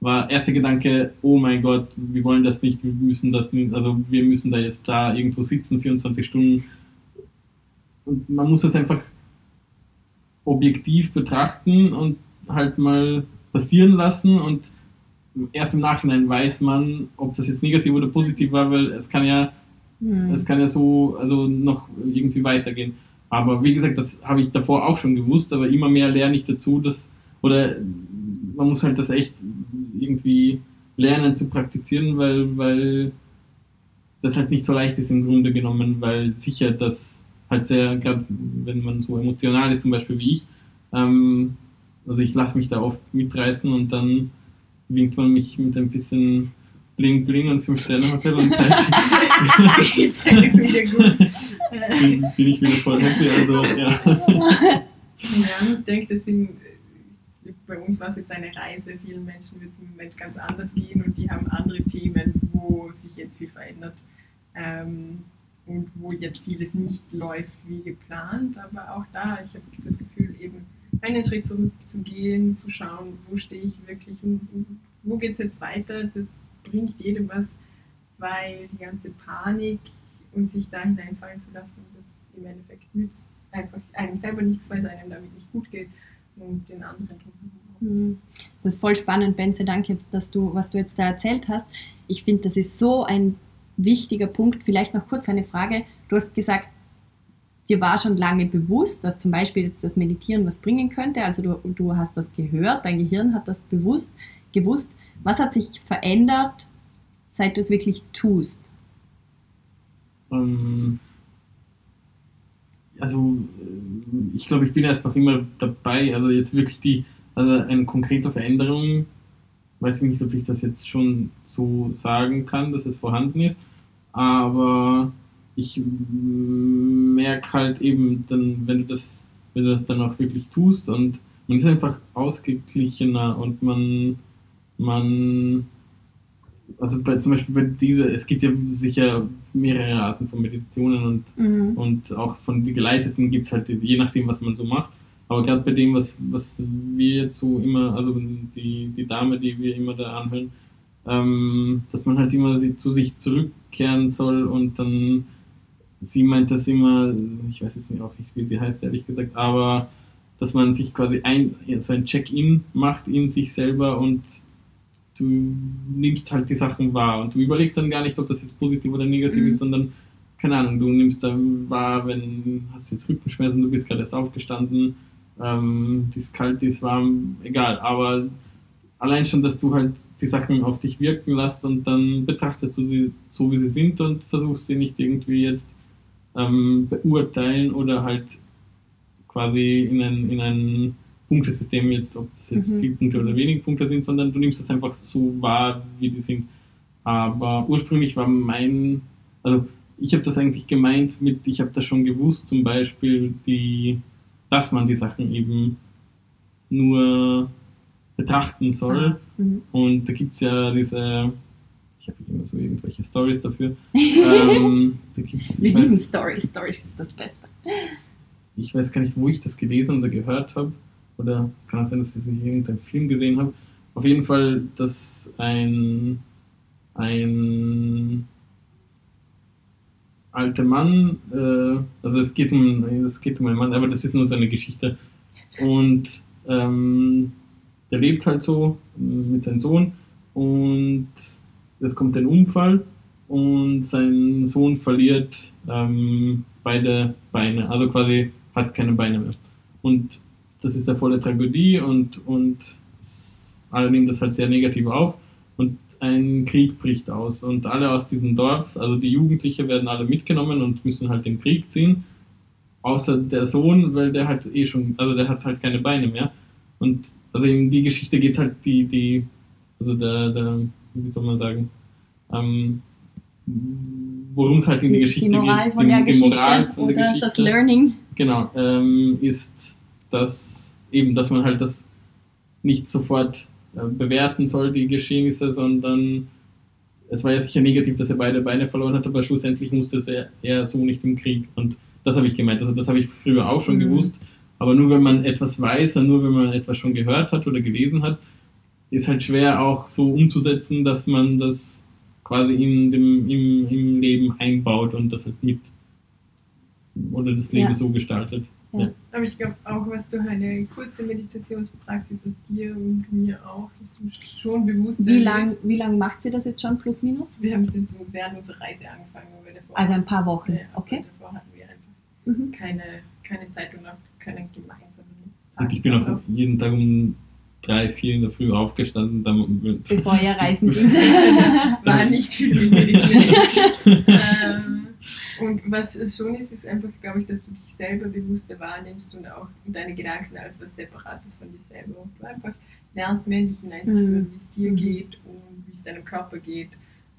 war erster Gedanke, oh mein Gott, wir wollen das nicht, wir müssen das nicht, also wir müssen da jetzt da irgendwo sitzen, 24 Stunden. Und man muss das einfach objektiv betrachten und halt mal passieren lassen und erst im Nachhinein weiß man, ob das jetzt negativ oder positiv war, weil es kann ja, Hm. es kann ja so, also noch irgendwie weitergehen. Aber wie gesagt, das habe ich davor auch schon gewusst, aber immer mehr lerne ich dazu, dass, oder man muss halt das echt irgendwie lernen zu praktizieren, weil, weil das halt nicht so leicht ist im Grunde genommen, weil sicher das halt sehr, gerade wenn man so emotional ist, zum Beispiel wie ich, ähm, also ich lasse mich da oft mitreißen und dann winkt man mich mit ein bisschen Bling Bling und 5 Sterne Hotel und [LAUGHS] gleich Jetzt wieder gut. Äh, [LAUGHS] bin, bin ich wieder voll happy. Also ja. Ja, ich denke, das sind, bei uns war es jetzt eine Reise, vielen Menschen wird es im Moment ganz anders gehen und die haben andere Themen, wo sich jetzt viel verändert ähm, und wo jetzt vieles nicht läuft wie geplant. Aber auch da, ich habe das Gefühl, eben einen Schritt zurückzugehen, zu schauen, wo stehe ich wirklich und wo geht es jetzt weiter, das bringt jedem was, weil die ganze Panik und sich da hineinfallen zu lassen, das im Endeffekt nützt einfach einem selber nichts, weil es einem damit nicht gut geht und den anderen drumherum. Das ist voll spannend, Benze. Danke, dass du, was du jetzt da erzählt hast. Ich finde, das ist so ein wichtiger Punkt. Vielleicht noch kurz eine Frage. Du hast gesagt, dir war schon lange bewusst, dass zum Beispiel jetzt das Meditieren was bringen könnte. Also du, du hast das gehört, dein Gehirn hat das bewusst gewusst. Was hat sich verändert, seit du es wirklich tust? ähm, also äh, ich glaube, ich bin erst noch immer dabei, also jetzt wirklich die, also eine konkrete Veränderung, weiß ich nicht, ob ich das jetzt schon so sagen kann, dass es vorhanden ist, aber ich merke halt eben dann, wenn du das, wenn du das dann auch wirklich tust und man ist einfach ausgeglichener und man, man, also bei, zum Beispiel bei dieser, es gibt ja sicher mehrere Arten von Meditationen und, Mhm. und auch von den geleiteten gibt es halt, je nachdem, was man so macht. Aber gerade bei dem, was, was wir jetzt so immer, also die, die Dame, die wir immer da anhören, ähm, dass man halt immer zu sich zurückkehren soll und dann, sie meint das immer, ich weiß jetzt nicht auch nicht, wie sie heißt, ehrlich gesagt, aber dass man sich quasi ein, so ein Check-in macht in sich selber und du nimmst halt die Sachen wahr und du überlegst dann gar nicht, ob das jetzt positiv oder negativ Mhm. ist, sondern keine Ahnung, du nimmst dann wahr, wenn hast du jetzt Rückenschmerzen, du bist gerade erst aufgestanden, ähm, die ist kalt, die ist warm, egal, aber allein schon, dass du halt die Sachen auf dich wirken lässt und dann betrachtest du sie so, wie sie sind und versuchst sie nicht irgendwie jetzt ähm, beurteilen oder halt quasi in ein, in ein Punktesystem jetzt, ob das jetzt Mhm. viele Punkte oder wenige Punkte sind, sondern du nimmst es einfach so wahr, wie die sind. Aber ursprünglich war mein, also ich habe das eigentlich gemeint mit, ich habe das schon gewusst, zum Beispiel, die, dass man die Sachen eben nur betrachten soll. Mhm. Und da gibt es ja diese, ich habe immer so irgendwelche Stories dafür. ähm, da [LAUGHS] Wir lieben Stories. Stories ist das Beste. ich weiß gar nicht, wo ich das gelesen oder gehört habe. Oder es kann auch sein, dass ich in irgendeinem Film gesehen habe. Auf jeden Fall, dass ein, ein alter Mann, äh, also es geht, um, es geht um einen Mann, aber das ist nur so eine Geschichte. Und ähm, der lebt halt so äh, mit seinem Sohn und es kommt ein Unfall und sein Sohn verliert ähm, beide Beine, also quasi hat keine Beine mehr. Und das ist eine volle Tragödie und, und alle nehmen das halt sehr negativ auf und ein Krieg bricht aus und alle aus diesem Dorf, also die Jugendlichen werden alle mitgenommen und müssen halt den Krieg ziehen, außer der Sohn, weil der hat eh schon, also der hat halt keine Beine mehr und also in die Geschichte geht es halt die, die, also der, der, wie soll man sagen, ähm, worum es halt in die, Geschichte die Moral geht, von die, der die Geschichte Moral von der Geschichte. das Learning. Genau, ähm, ist das eben, dass man halt das nicht sofort äh, bewerten soll, die Geschehnisse, sondern es war ja sicher negativ, dass er beide Beine verloren hat, aber schlussendlich musste es er, er so nicht im Krieg. Und das habe ich gemeint. Also das habe ich früher auch schon Mhm. gewusst. Aber nur wenn man etwas weiß und nur wenn man etwas schon gehört hat oder gelesen hat, ist halt schwer auch so umzusetzen, dass man das quasi in dem, im, im Leben einbaut und das halt mit oder das Leben Ja. so gestaltet. Aber ich glaube auch, was du eine kurze Meditationspraxis, was dir und mir auch, dass du schon bewusst Wie erlebst. lang, wie lang macht sie das jetzt schon, plus minus? Wir haben es jetzt so während unserer Reise angefangen, weil davor, Also ein paar Wochen, ja, okay. davor hatten wir einfach Mhm. keine, keine Zeit und auch keinen gemeinsamen Und ich bin auch jeden Tag um drei, vier in der Früh aufgestanden. Dann, Bevor ihr reisen [LAUGHS] ging. War nicht viel mit meditieren. [LAUGHS] ähm, und was schon ist, ist einfach, glaube ich, dass du dich selber bewusster wahrnimmst und auch deine Gedanken als was Separates von dir selber. Und du einfach lernst, mehr in dich hineinzuspüren, Mhm. wie es dir Mhm. geht und wie es deinem Körper geht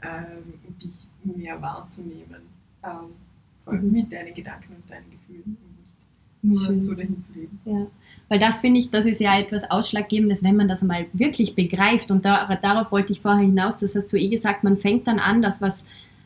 ähm, und dich mehr wahrzunehmen. Ähm, vor allem Mhm. mit deinen Gedanken und deinen Gefühlen und nicht nur so dahin zu leben. Ja, weil das finde ich, das ist ja etwas Ausschlaggebendes, wenn man das mal wirklich begreift. Und da, darauf wollte ich vorher hinaus, das hast du eh gesagt, man fängt dann an, das, was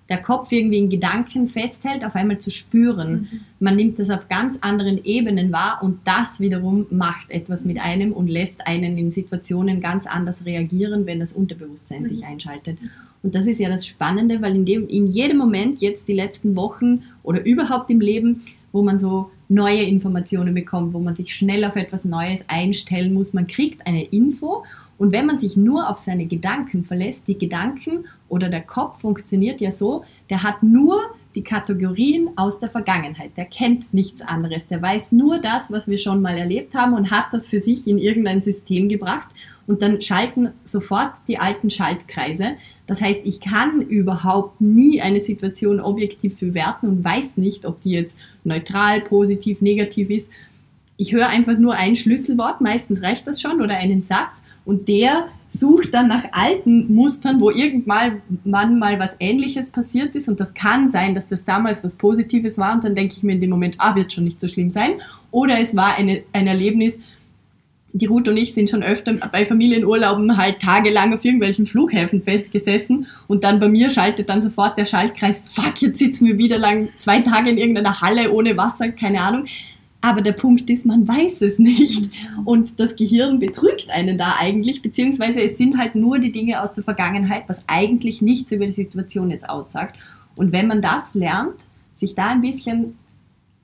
der Kopf irgendwie in Gedanken festhält, auf einmal zu spüren. Man nimmt das auf ganz anderen Ebenen wahr und das wiederum macht etwas mit einem und lässt einen in Situationen ganz anders reagieren, wenn das Unterbewusstsein sich einschaltet. Und das ist ja das Spannende, weil in, dem, in jedem Moment, jetzt die letzten Wochen oder überhaupt im Leben, wo man so neue Informationen bekommt, wo man sich schnell auf etwas Neues einstellen muss, man kriegt eine Info und wenn man sich nur auf seine Gedanken verlässt, die Gedanken oder der Kopf funktioniert ja so, der hat nur die Kategorien aus der Vergangenheit. Der kennt nichts anderes. Der weiß nur das, was wir schon mal erlebt haben und hat das für sich in irgendein System gebracht. und dann schalten sofort die alten Schaltkreise. Das heißt, ich kann überhaupt nie eine Situation objektiv bewerten und weiß nicht, ob die jetzt neutral, positiv, negativ ist. Ich höre einfach nur ein Schlüsselwort, meistens reicht das schon, oder einen Satz und der sucht dann nach alten Mustern, wo irgendwann mal was Ähnliches passiert ist und das kann sein, dass das damals was Positives war und dann denke ich mir in dem Moment, ah, wird schon nicht so schlimm sein. Oder es war eine, ein Erlebnis, die Ruth und ich sind schon öfter bei Familienurlauben halt tagelang auf irgendwelchen Flughäfen festgesessen und dann bei mir schaltet dann sofort der Schaltkreis, fuck, jetzt sitzen wir wieder lang zwei Tage in irgendeiner Halle ohne Wasser, keine Ahnung. Aber der Punkt ist, man weiß es nicht und das Gehirn betrügt einen da eigentlich, beziehungsweise es sind halt nur die Dinge aus der Vergangenheit, was eigentlich nichts über die Situation jetzt aussagt. Und wenn man das lernt, sich da ein bisschen,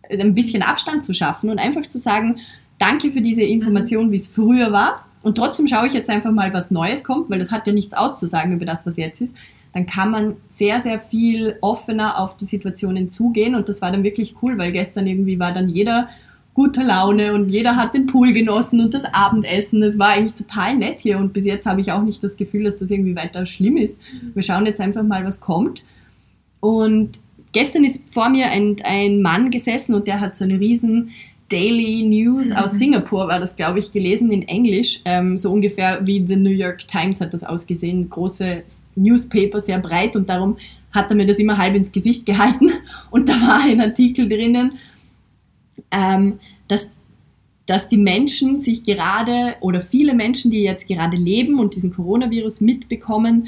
ein bisschen Abstand zu schaffen und einfach zu sagen, danke für diese Information, wie es früher war. Und trotzdem schaue ich jetzt einfach mal, was Neues kommt, weil das hat ja nichts auszusagen über das, was jetzt ist. Dann kann man sehr, sehr viel offener auf die Situationen zugehen. Und das war dann wirklich cool, weil gestern irgendwie war dann jeder guter Laune und jeder hat den Pool genossen und das Abendessen. Es war eigentlich total nett hier und bis jetzt habe ich auch nicht das Gefühl, dass das irgendwie weiter schlimm ist. Wir schauen jetzt einfach mal, was kommt. Und gestern ist vor mir ein, ein Mann gesessen und der hat so eine riesen Daily News aus Singapur war das, glaube ich, gelesen in Englisch. Ähm, so ungefähr wie The New York Times hat das ausgesehen. Große Newspaper, sehr breit und darum hat er mir das immer halb ins Gesicht gehalten. [LAUGHS] Und da war ein Artikel drinnen, ähm, dass, dass die Menschen sich gerade oder viele Menschen, die jetzt gerade leben und diesen Coronavirus mitbekommen,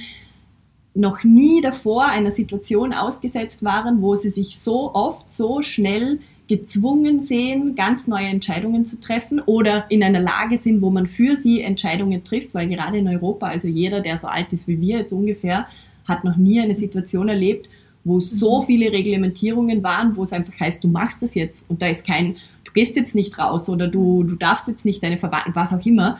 noch nie davor einer Situation ausgesetzt waren, wo sie sich so oft, so schnell gezwungen sehen, ganz neue Entscheidungen zu treffen oder in einer Lage sind, wo man für sie Entscheidungen trifft, weil gerade in Europa, also jeder, der so alt ist wie wir jetzt ungefähr, hat noch nie eine Situation erlebt, wo so mhm. viele Reglementierungen waren, wo es einfach heißt, du machst das jetzt und da ist kein, du gehst jetzt nicht raus oder du, du darfst jetzt nicht deine Verwandten, was auch immer.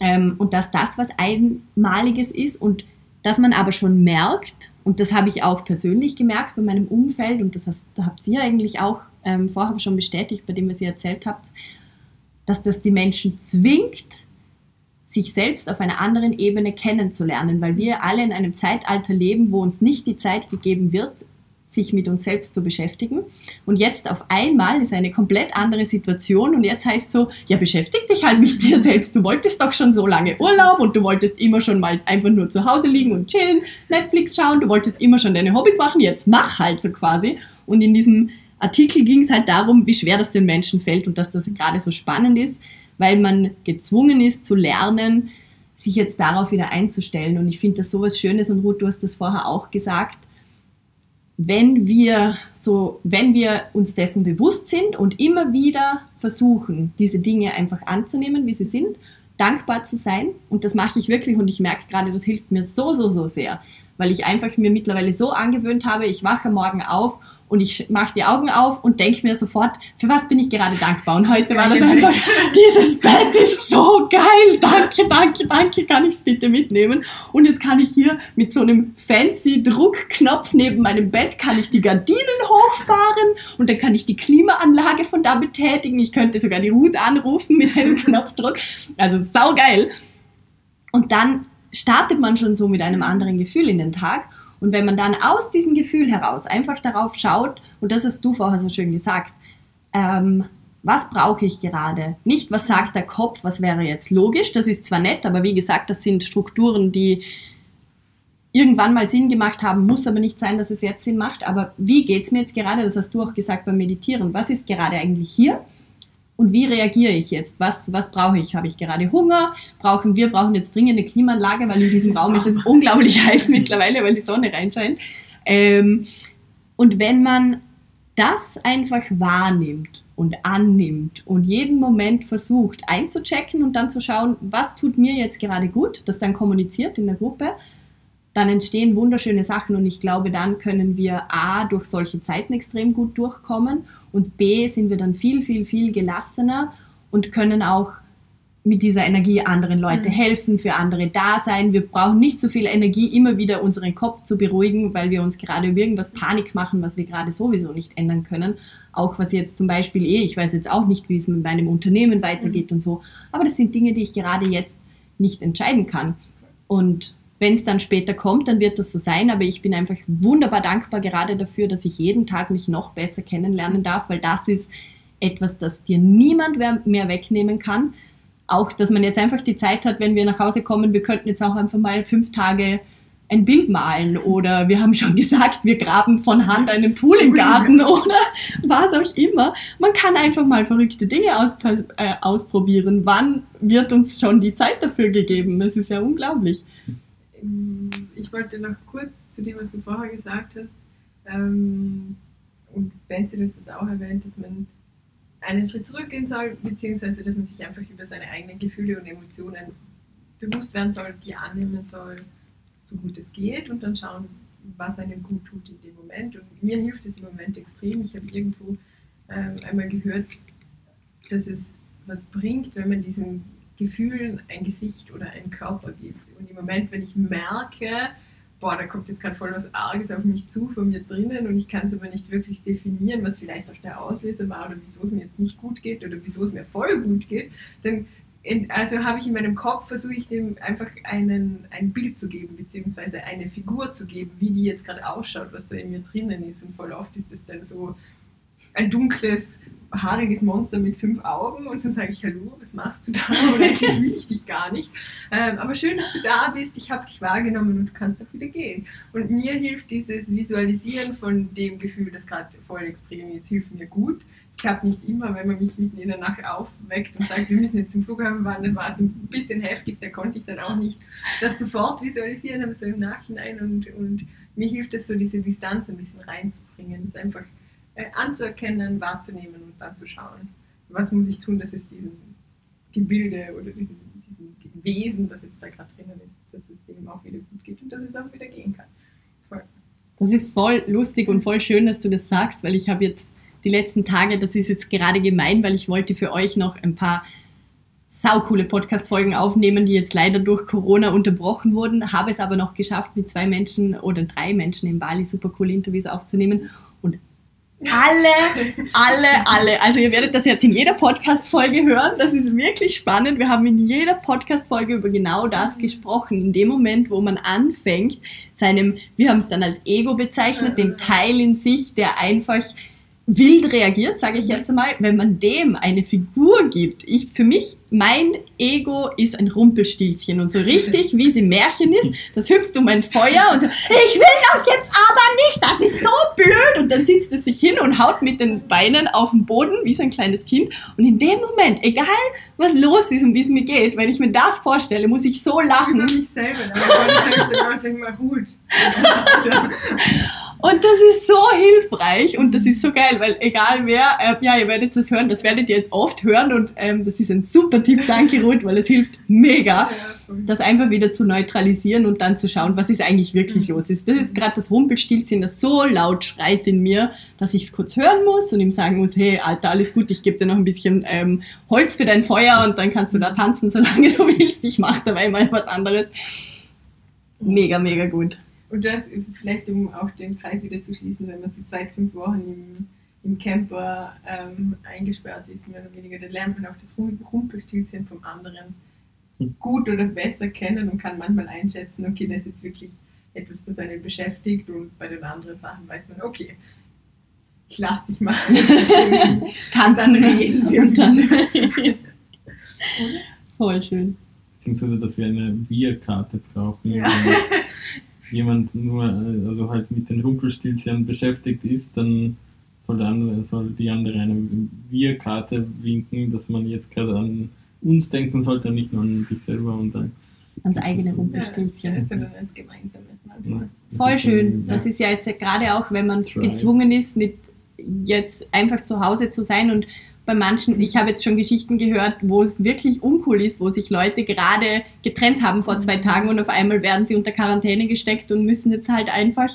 Ähm, und dass das was Einmaliges ist und dass man aber schon merkt, und das habe ich auch persönlich gemerkt bei meinem Umfeld und das hast, habt ihr eigentlich auch ähm, vorher schon bestätigt, bei dem, was ihr erzählt habt, dass das die Menschen zwingt, sich selbst auf einer anderen Ebene kennenzulernen, weil wir alle in einem Zeitalter leben, wo uns nicht die Zeit gegeben wird, sich mit uns selbst zu beschäftigen. Und jetzt auf einmal ist eine komplett andere Situation und jetzt heißt so, ja, beschäftig dich halt mit dir selbst. Du wolltest doch schon so lange Urlaub und du wolltest immer schon mal einfach nur zu Hause liegen und chillen, Netflix schauen, du wolltest immer schon deine Hobbys machen, jetzt mach halt so quasi. Und in diesem Artikel ging es halt darum, wie schwer das den Menschen fällt und dass das gerade so spannend ist, weil man gezwungen ist zu lernen, sich jetzt darauf wieder einzustellen. Und ich finde das so was Schönes und Ruth, du hast das vorher auch gesagt. Wenn wir so, wenn wir uns dessen bewusst sind und immer wieder versuchen, diese Dinge einfach anzunehmen, wie sie sind, dankbar zu sein, und das mache ich wirklich und ich merke gerade, das hilft mir so, so, so sehr, weil ich einfach mir mittlerweile so angewöhnt habe, ich wache morgen auf und ich mache die Augen auf und denke mir sofort, für was bin ich gerade dankbar? Und heute war das einfach, [LAUGHS] dieses Bett ist so geil, danke, danke, danke, kann ich es bitte mitnehmen? Und jetzt kann ich hier mit so einem fancy Druckknopf neben meinem Bett, kann ich die Gardinen hochfahren und dann kann ich die Klimaanlage von da betätigen. Ich könnte sogar die Ruth anrufen mit einem Knopfdruck. Also saugeil. Und dann startet man schon so mit einem anderen Gefühl in den Tag. Und wenn man dann aus diesem Gefühl heraus einfach darauf schaut, und das hast du vorher so schön gesagt, ähm, was brauche ich gerade? Nicht, was sagt der Kopf, was wäre jetzt logisch, das ist zwar nett, aber wie gesagt, das sind Strukturen, die irgendwann mal Sinn gemacht haben, muss aber nicht sein, dass es jetzt Sinn macht. Aber wie geht es mir jetzt gerade? Das hast du auch gesagt beim Meditieren. Was ist gerade eigentlich hier? Und wie reagiere ich jetzt? Was, was brauche ich? Habe ich gerade Hunger? Brauchen wir brauchen jetzt dringend eine Klimaanlage, weil in diesem Raum ist es unglaublich heiß [LAUGHS] mittlerweile, weil die Sonne reinscheint. Ähm, und wenn man das einfach wahrnimmt und annimmt und jeden Moment versucht einzuchecken und dann zu schauen, was tut mir jetzt gerade gut, das dann kommuniziert in der Gruppe, dann entstehen wunderschöne Sachen und ich glaube, dann können wir A durch solche Zeiten extrem gut durchkommen und B sind wir dann viel, viel, viel gelassener und können auch mit dieser Energie anderen Leute mhm. helfen, für andere da sein. Wir brauchen nicht so viel Energie, immer wieder unseren Kopf zu beruhigen, weil wir uns gerade über irgendwas Panik machen, was wir gerade sowieso nicht ändern können. Auch was jetzt zum Beispiel eh, ich weiß jetzt auch nicht, wie es mit meinem Unternehmen weitergeht mhm. und so. Aber das sind Dinge, die ich gerade jetzt nicht entscheiden kann. Und wenn es dann später kommt, dann wird das so sein, aber ich bin einfach wunderbar dankbar gerade dafür, dass ich jeden Tag mich noch besser kennenlernen darf, weil das ist etwas, das dir niemand mehr wegnehmen kann. Auch, dass man jetzt einfach die Zeit hat, wenn wir nach Hause kommen, wir könnten jetzt auch einfach mal fünf Tage ein Bild malen oder wir haben schon [LAUGHS] gesagt, wir graben von Hand einen Pool im Garten oder was auch immer. Man kann einfach mal verrückte Dinge aus, äh, ausprobieren. Wann wird uns schon die Zeit dafür gegeben? Das ist ja unglaublich. Ich wollte noch kurz zu dem, was du vorher gesagt hast, ähm, und Benzi hat das auch erwähnt, dass man einen Schritt zurückgehen soll, beziehungsweise dass man sich einfach über seine eigenen Gefühle und Emotionen bewusst werden soll, die annehmen soll, so gut es geht und dann schauen, was einem gut tut in dem Moment. Und mir hilft es im Moment extrem. Ich habe irgendwo ähm, einmal gehört, dass es was bringt, wenn man diesen Gefühlen ein Gesicht oder einen Körper gibt. Und im Moment, wenn ich merke, boah, da kommt jetzt gerade voll was Arges auf mich zu von mir drinnen und ich kann es aber nicht wirklich definieren, was vielleicht auch der Auslöser war oder wieso es mir jetzt nicht gut geht oder wieso es mir voll gut geht, dann also habe ich in meinem Kopf, versuche ich dem einfach einen, ein Bild zu geben, beziehungsweise eine Figur zu geben, wie die jetzt gerade ausschaut, was da in mir drinnen ist. Und voll oft ist das dann so ein dunkles, haariges Monster mit fünf Augen und dann sage ich, hallo, was machst du da? [LAUGHS] Oder eigentlich will ich dich gar nicht. Ähm, aber schön, dass du da bist, ich habe dich wahrgenommen und du kannst auch wieder gehen. Und mir hilft dieses Visualisieren von dem Gefühl, das gerade voll extrem ist, hilft mir gut. Es klappt nicht immer, wenn man mich mitten in der Nacht aufweckt und sagt, wir müssen jetzt zum Flughafen dann war es ein bisschen heftig, da konnte ich dann auch nicht das sofort visualisieren, aber so im Nachhinein und, und mir hilft es so, diese Distanz ein bisschen reinzubringen, das einfach äh, anzuerkennen, wahrzunehmen und dann zu schauen, was muss ich tun, dass es diesem Gebilde oder diesem, diesem Wesen, das jetzt da gerade drinnen ist, dass es dem auch wieder gut geht und dass es auch wieder gehen kann. Voll. Das ist voll lustig und voll schön, dass du das sagst, weil ich habe jetzt die letzten Tage, das ist jetzt gerade gemein, weil ich wollte für euch noch ein paar saukoole Podcast-Folgen aufnehmen, die jetzt leider durch Corona unterbrochen wurden, habe es aber noch geschafft, mit zwei Menschen oder drei Menschen in Bali super coole Interviews aufzunehmen alle, alle, alle. Also ihr werdet das jetzt in jeder Podcast-Folge hören. Das ist wirklich spannend. Wir haben in jeder Podcast-Folge über genau das gesprochen. In dem Moment, wo man anfängt, seinem, wir haben es dann als Ego bezeichnet, dem Teil in sich, der einfach wild reagiert, sage ich jetzt mal, wenn man dem eine Figur gibt. Ich, für mich, mein Ego ist ein Rumpelstilzchen und so richtig, wie sie Märchen ist, das hüpft um ein Feuer und so, ich will das jetzt aber nicht, das ist so blöd und dann sitzt es sich hin und haut mit den Beinen auf den Boden, wie so ein kleines Kind und in dem Moment, egal was los ist und wie es mir geht, wenn ich mir das vorstelle, muss ich so lachen. Ich mich selber, aber ich denke mal, gut. [LAUGHS] Und das ist so hilfreich und das ist so geil, weil egal wer, äh, ja, ihr werdet es hören, das werdet ihr jetzt oft hören und ähm, das ist ein super Tipp, danke Ruth, weil es hilft mega, das einfach wieder zu neutralisieren und dann zu schauen, was ist eigentlich wirklich mhm. los ist. Das ist gerade das Rumpelstilzchen, das so laut schreit in mir, dass ich es kurz hören muss und ihm sagen muss, hey, Alter, alles gut, ich gebe dir noch ein bisschen ähm, Holz für dein Feuer und dann kannst du da tanzen, [LAUGHS] solange du willst. Ich mache dabei mal was anderes. Mega, mega gut. Und das vielleicht, um auch den Kreis wieder zu schließen, wenn man zu zweit fünf Wochen im, im Camper ähm, eingesperrt ist, mehr oder weniger, dann lernt man auch das Rumpelstilzchen vom anderen hm. gut oder besser kennen und kann manchmal einschätzen, okay, das ist jetzt wirklich etwas, das einen beschäftigt und bei den anderen Sachen weiß man, okay, ich lass dich mal. [LAUGHS] Tanzen reden wir und dann voll schön. Beziehungsweise dass wir eine Wir-Karte brauchen ja [LAUGHS] jemand nur äh, also halt mit den Rumpelstilzchen beschäftigt ist, dann soll, der andere, soll die andere eine Wir-Karte winken, dass man jetzt gerade an uns denken sollte, nicht nur an dich selber und dann ans eigene Rumpelstilzchen. Ja, sondern ans gemeinsame. Ja, Voll schön. Das ist ja jetzt gerade auch, wenn man Try. gezwungen ist, mit jetzt einfach zu Hause zu sein und bei manchen, ich habe jetzt schon Geschichten gehört, wo es wirklich uncool ist, wo sich Leute gerade getrennt haben vor zwei Tagen und auf einmal werden sie unter Quarantäne gesteckt und müssen jetzt halt einfach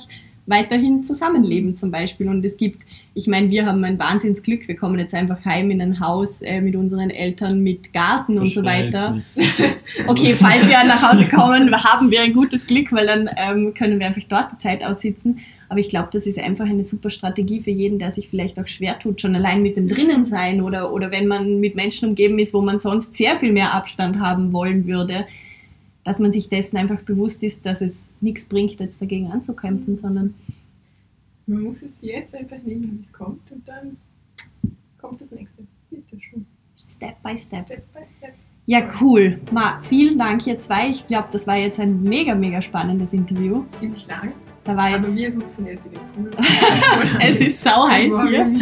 weiterhin zusammenleben zum Beispiel. Und es gibt, ich meine, wir haben ein Wahnsinnsglück, wir kommen jetzt einfach heim in ein Haus äh, mit unseren Eltern mit Garten und so weiter. [LAUGHS] okay, falls wir nach Hause kommen, haben wir ein gutes Glück, weil dann ähm, können wir einfach dort die Zeit aussitzen. Aber ich glaube, das ist einfach eine super Strategie für jeden, der sich vielleicht auch schwer tut, schon allein mit dem Drinnensein oder, oder wenn man mit Menschen umgeben ist, wo man sonst sehr viel mehr Abstand haben wollen würde. Dass man sich dessen einfach bewusst ist, dass es nichts bringt, jetzt dagegen anzukämpfen, sondern Man muss es jetzt einfach nehmen, wie es kommt und dann kommt das nächste. Bitte schon. Step by Step. Step by step. Ja, cool. Ma, vielen Dank ihr zwei. Ich glaube, das war jetzt ein mega, mega spannendes Interview. Ziemlich lang. Da war Aber jetzt, wir hüpfen jetzt in den Pool. es ist sau heiß hier.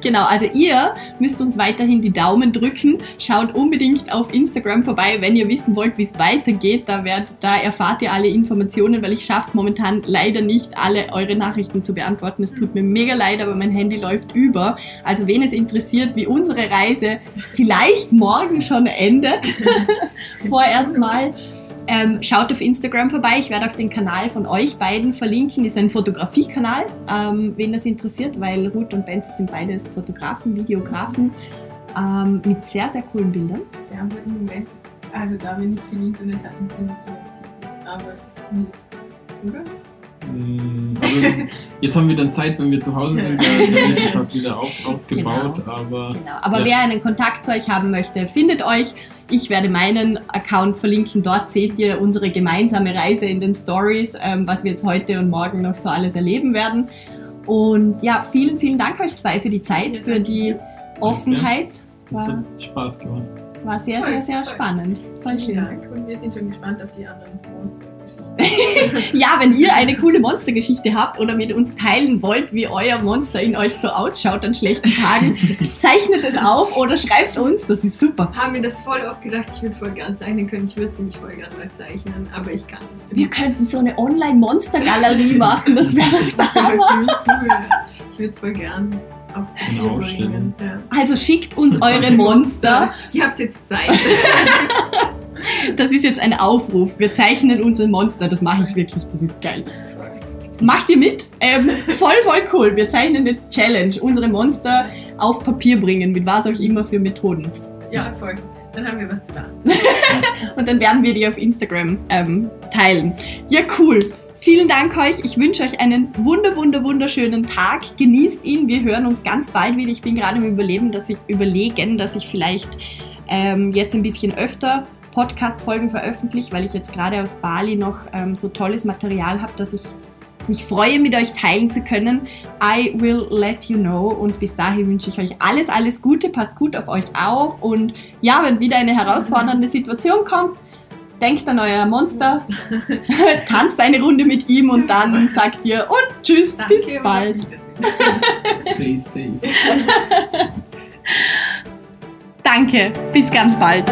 Genau, also ihr müsst uns weiterhin die Daumen drücken. Schaut unbedingt auf Instagram vorbei, wenn ihr wissen wollt, wie es weitergeht. Da, werdet, da erfahrt ihr alle Informationen, weil ich schaffe es momentan leider nicht, alle eure Nachrichten zu beantworten. Es tut mir mega leid, aber mein Handy läuft über. Also wen es interessiert, wie unsere Reise vielleicht morgen schon endet, [LAUGHS] vorerst mal. Ähm, schaut auf Instagram vorbei. Ich werde auch den Kanal von euch beiden verlinken. Ist ein Fotografiekanal, ähm, wen das interessiert, weil Ruth und Benz sind beides Fotografen, Videografen ähm, mit sehr, sehr coolen Bildern. Ja, aber im Moment, also da wir nicht viel Internet hatten, sind es. Aber es ist oder? Mm, Also, jetzt haben wir dann Zeit, wenn wir zu Hause sind, da wird jetzt auch wieder auf, aufgebaut, aber Genau. Aber Ja. wer einen Kontakt zu euch haben möchte, findet euch. Ich werde meinen Account verlinken. Dort seht ihr unsere gemeinsame Reise in den Stories, ähm, was wir jetzt heute und morgen noch so alles erleben werden. Und ja, vielen, vielen Dank euch zwei für die Zeit, für die. Offenheit. es War, hat Spaß gemacht. War sehr, Voll, sehr, sehr voll. spannend. Voll schön. Dank und wir sind schon gespannt auf die anderen Monster. [LAUGHS] Ja, wenn ihr eine coole Monstergeschichte habt oder mit uns teilen wollt, wie euer Monster in euch so ausschaut an schlechten Tagen, [LAUGHS] zeichnet es auf oder schreibt uns, das ist super. Haben mir das voll oft gedacht, ich würde voll gern zeichnen können. Ich würde sie nicht voll gern mal zeichnen, aber ich kann. Wir könnten so eine Online-Monster-Galerie machen, das wäre [LAUGHS] der Hammer. cool. Ich würde es voll gern Ausstellung. bringen. Ja. Also schickt uns eure Monster. Ihr habt jetzt Zeit. [LAUGHS] Das ist jetzt ein Aufruf. Wir zeichnen unser Monster. Das mache ich wirklich. Das ist geil. Macht ihr mit? Ähm, voll, voll cool. Wir zeichnen jetzt Challenge. Unsere Monster auf Papier bringen. Mit was auch immer für Methoden. ja, voll. Dann haben wir was zu lernen. [LAUGHS] Und dann werden wir die auf Instagram ähm, teilen. Ja, cool. Vielen Dank euch. Ich wünsche euch einen wunder, wunder, wunderschönen Tag. Genießt ihn. Wir hören uns ganz bald wieder. Ich bin gerade im Überleben, dass ich überlegen, dass ich vielleicht ähm, jetzt ein bisschen öfter Podcast-Folgen veröffentliche, weil ich jetzt gerade aus Bali noch ähm, so tolles Material habe, dass ich mich freue, mit euch teilen zu können. I will let you know. Und bis dahin wünsche ich euch alles, alles Gute. Passt gut auf euch auf. Und ja, wenn wieder eine herausfordernde Situation kommt, denkt an euer Monster, [LAUGHS] tanzt eine Runde mit ihm und dann sagt ihr und tschüss, Danke, bis bald. [LAUGHS] Danke, bis ganz bald.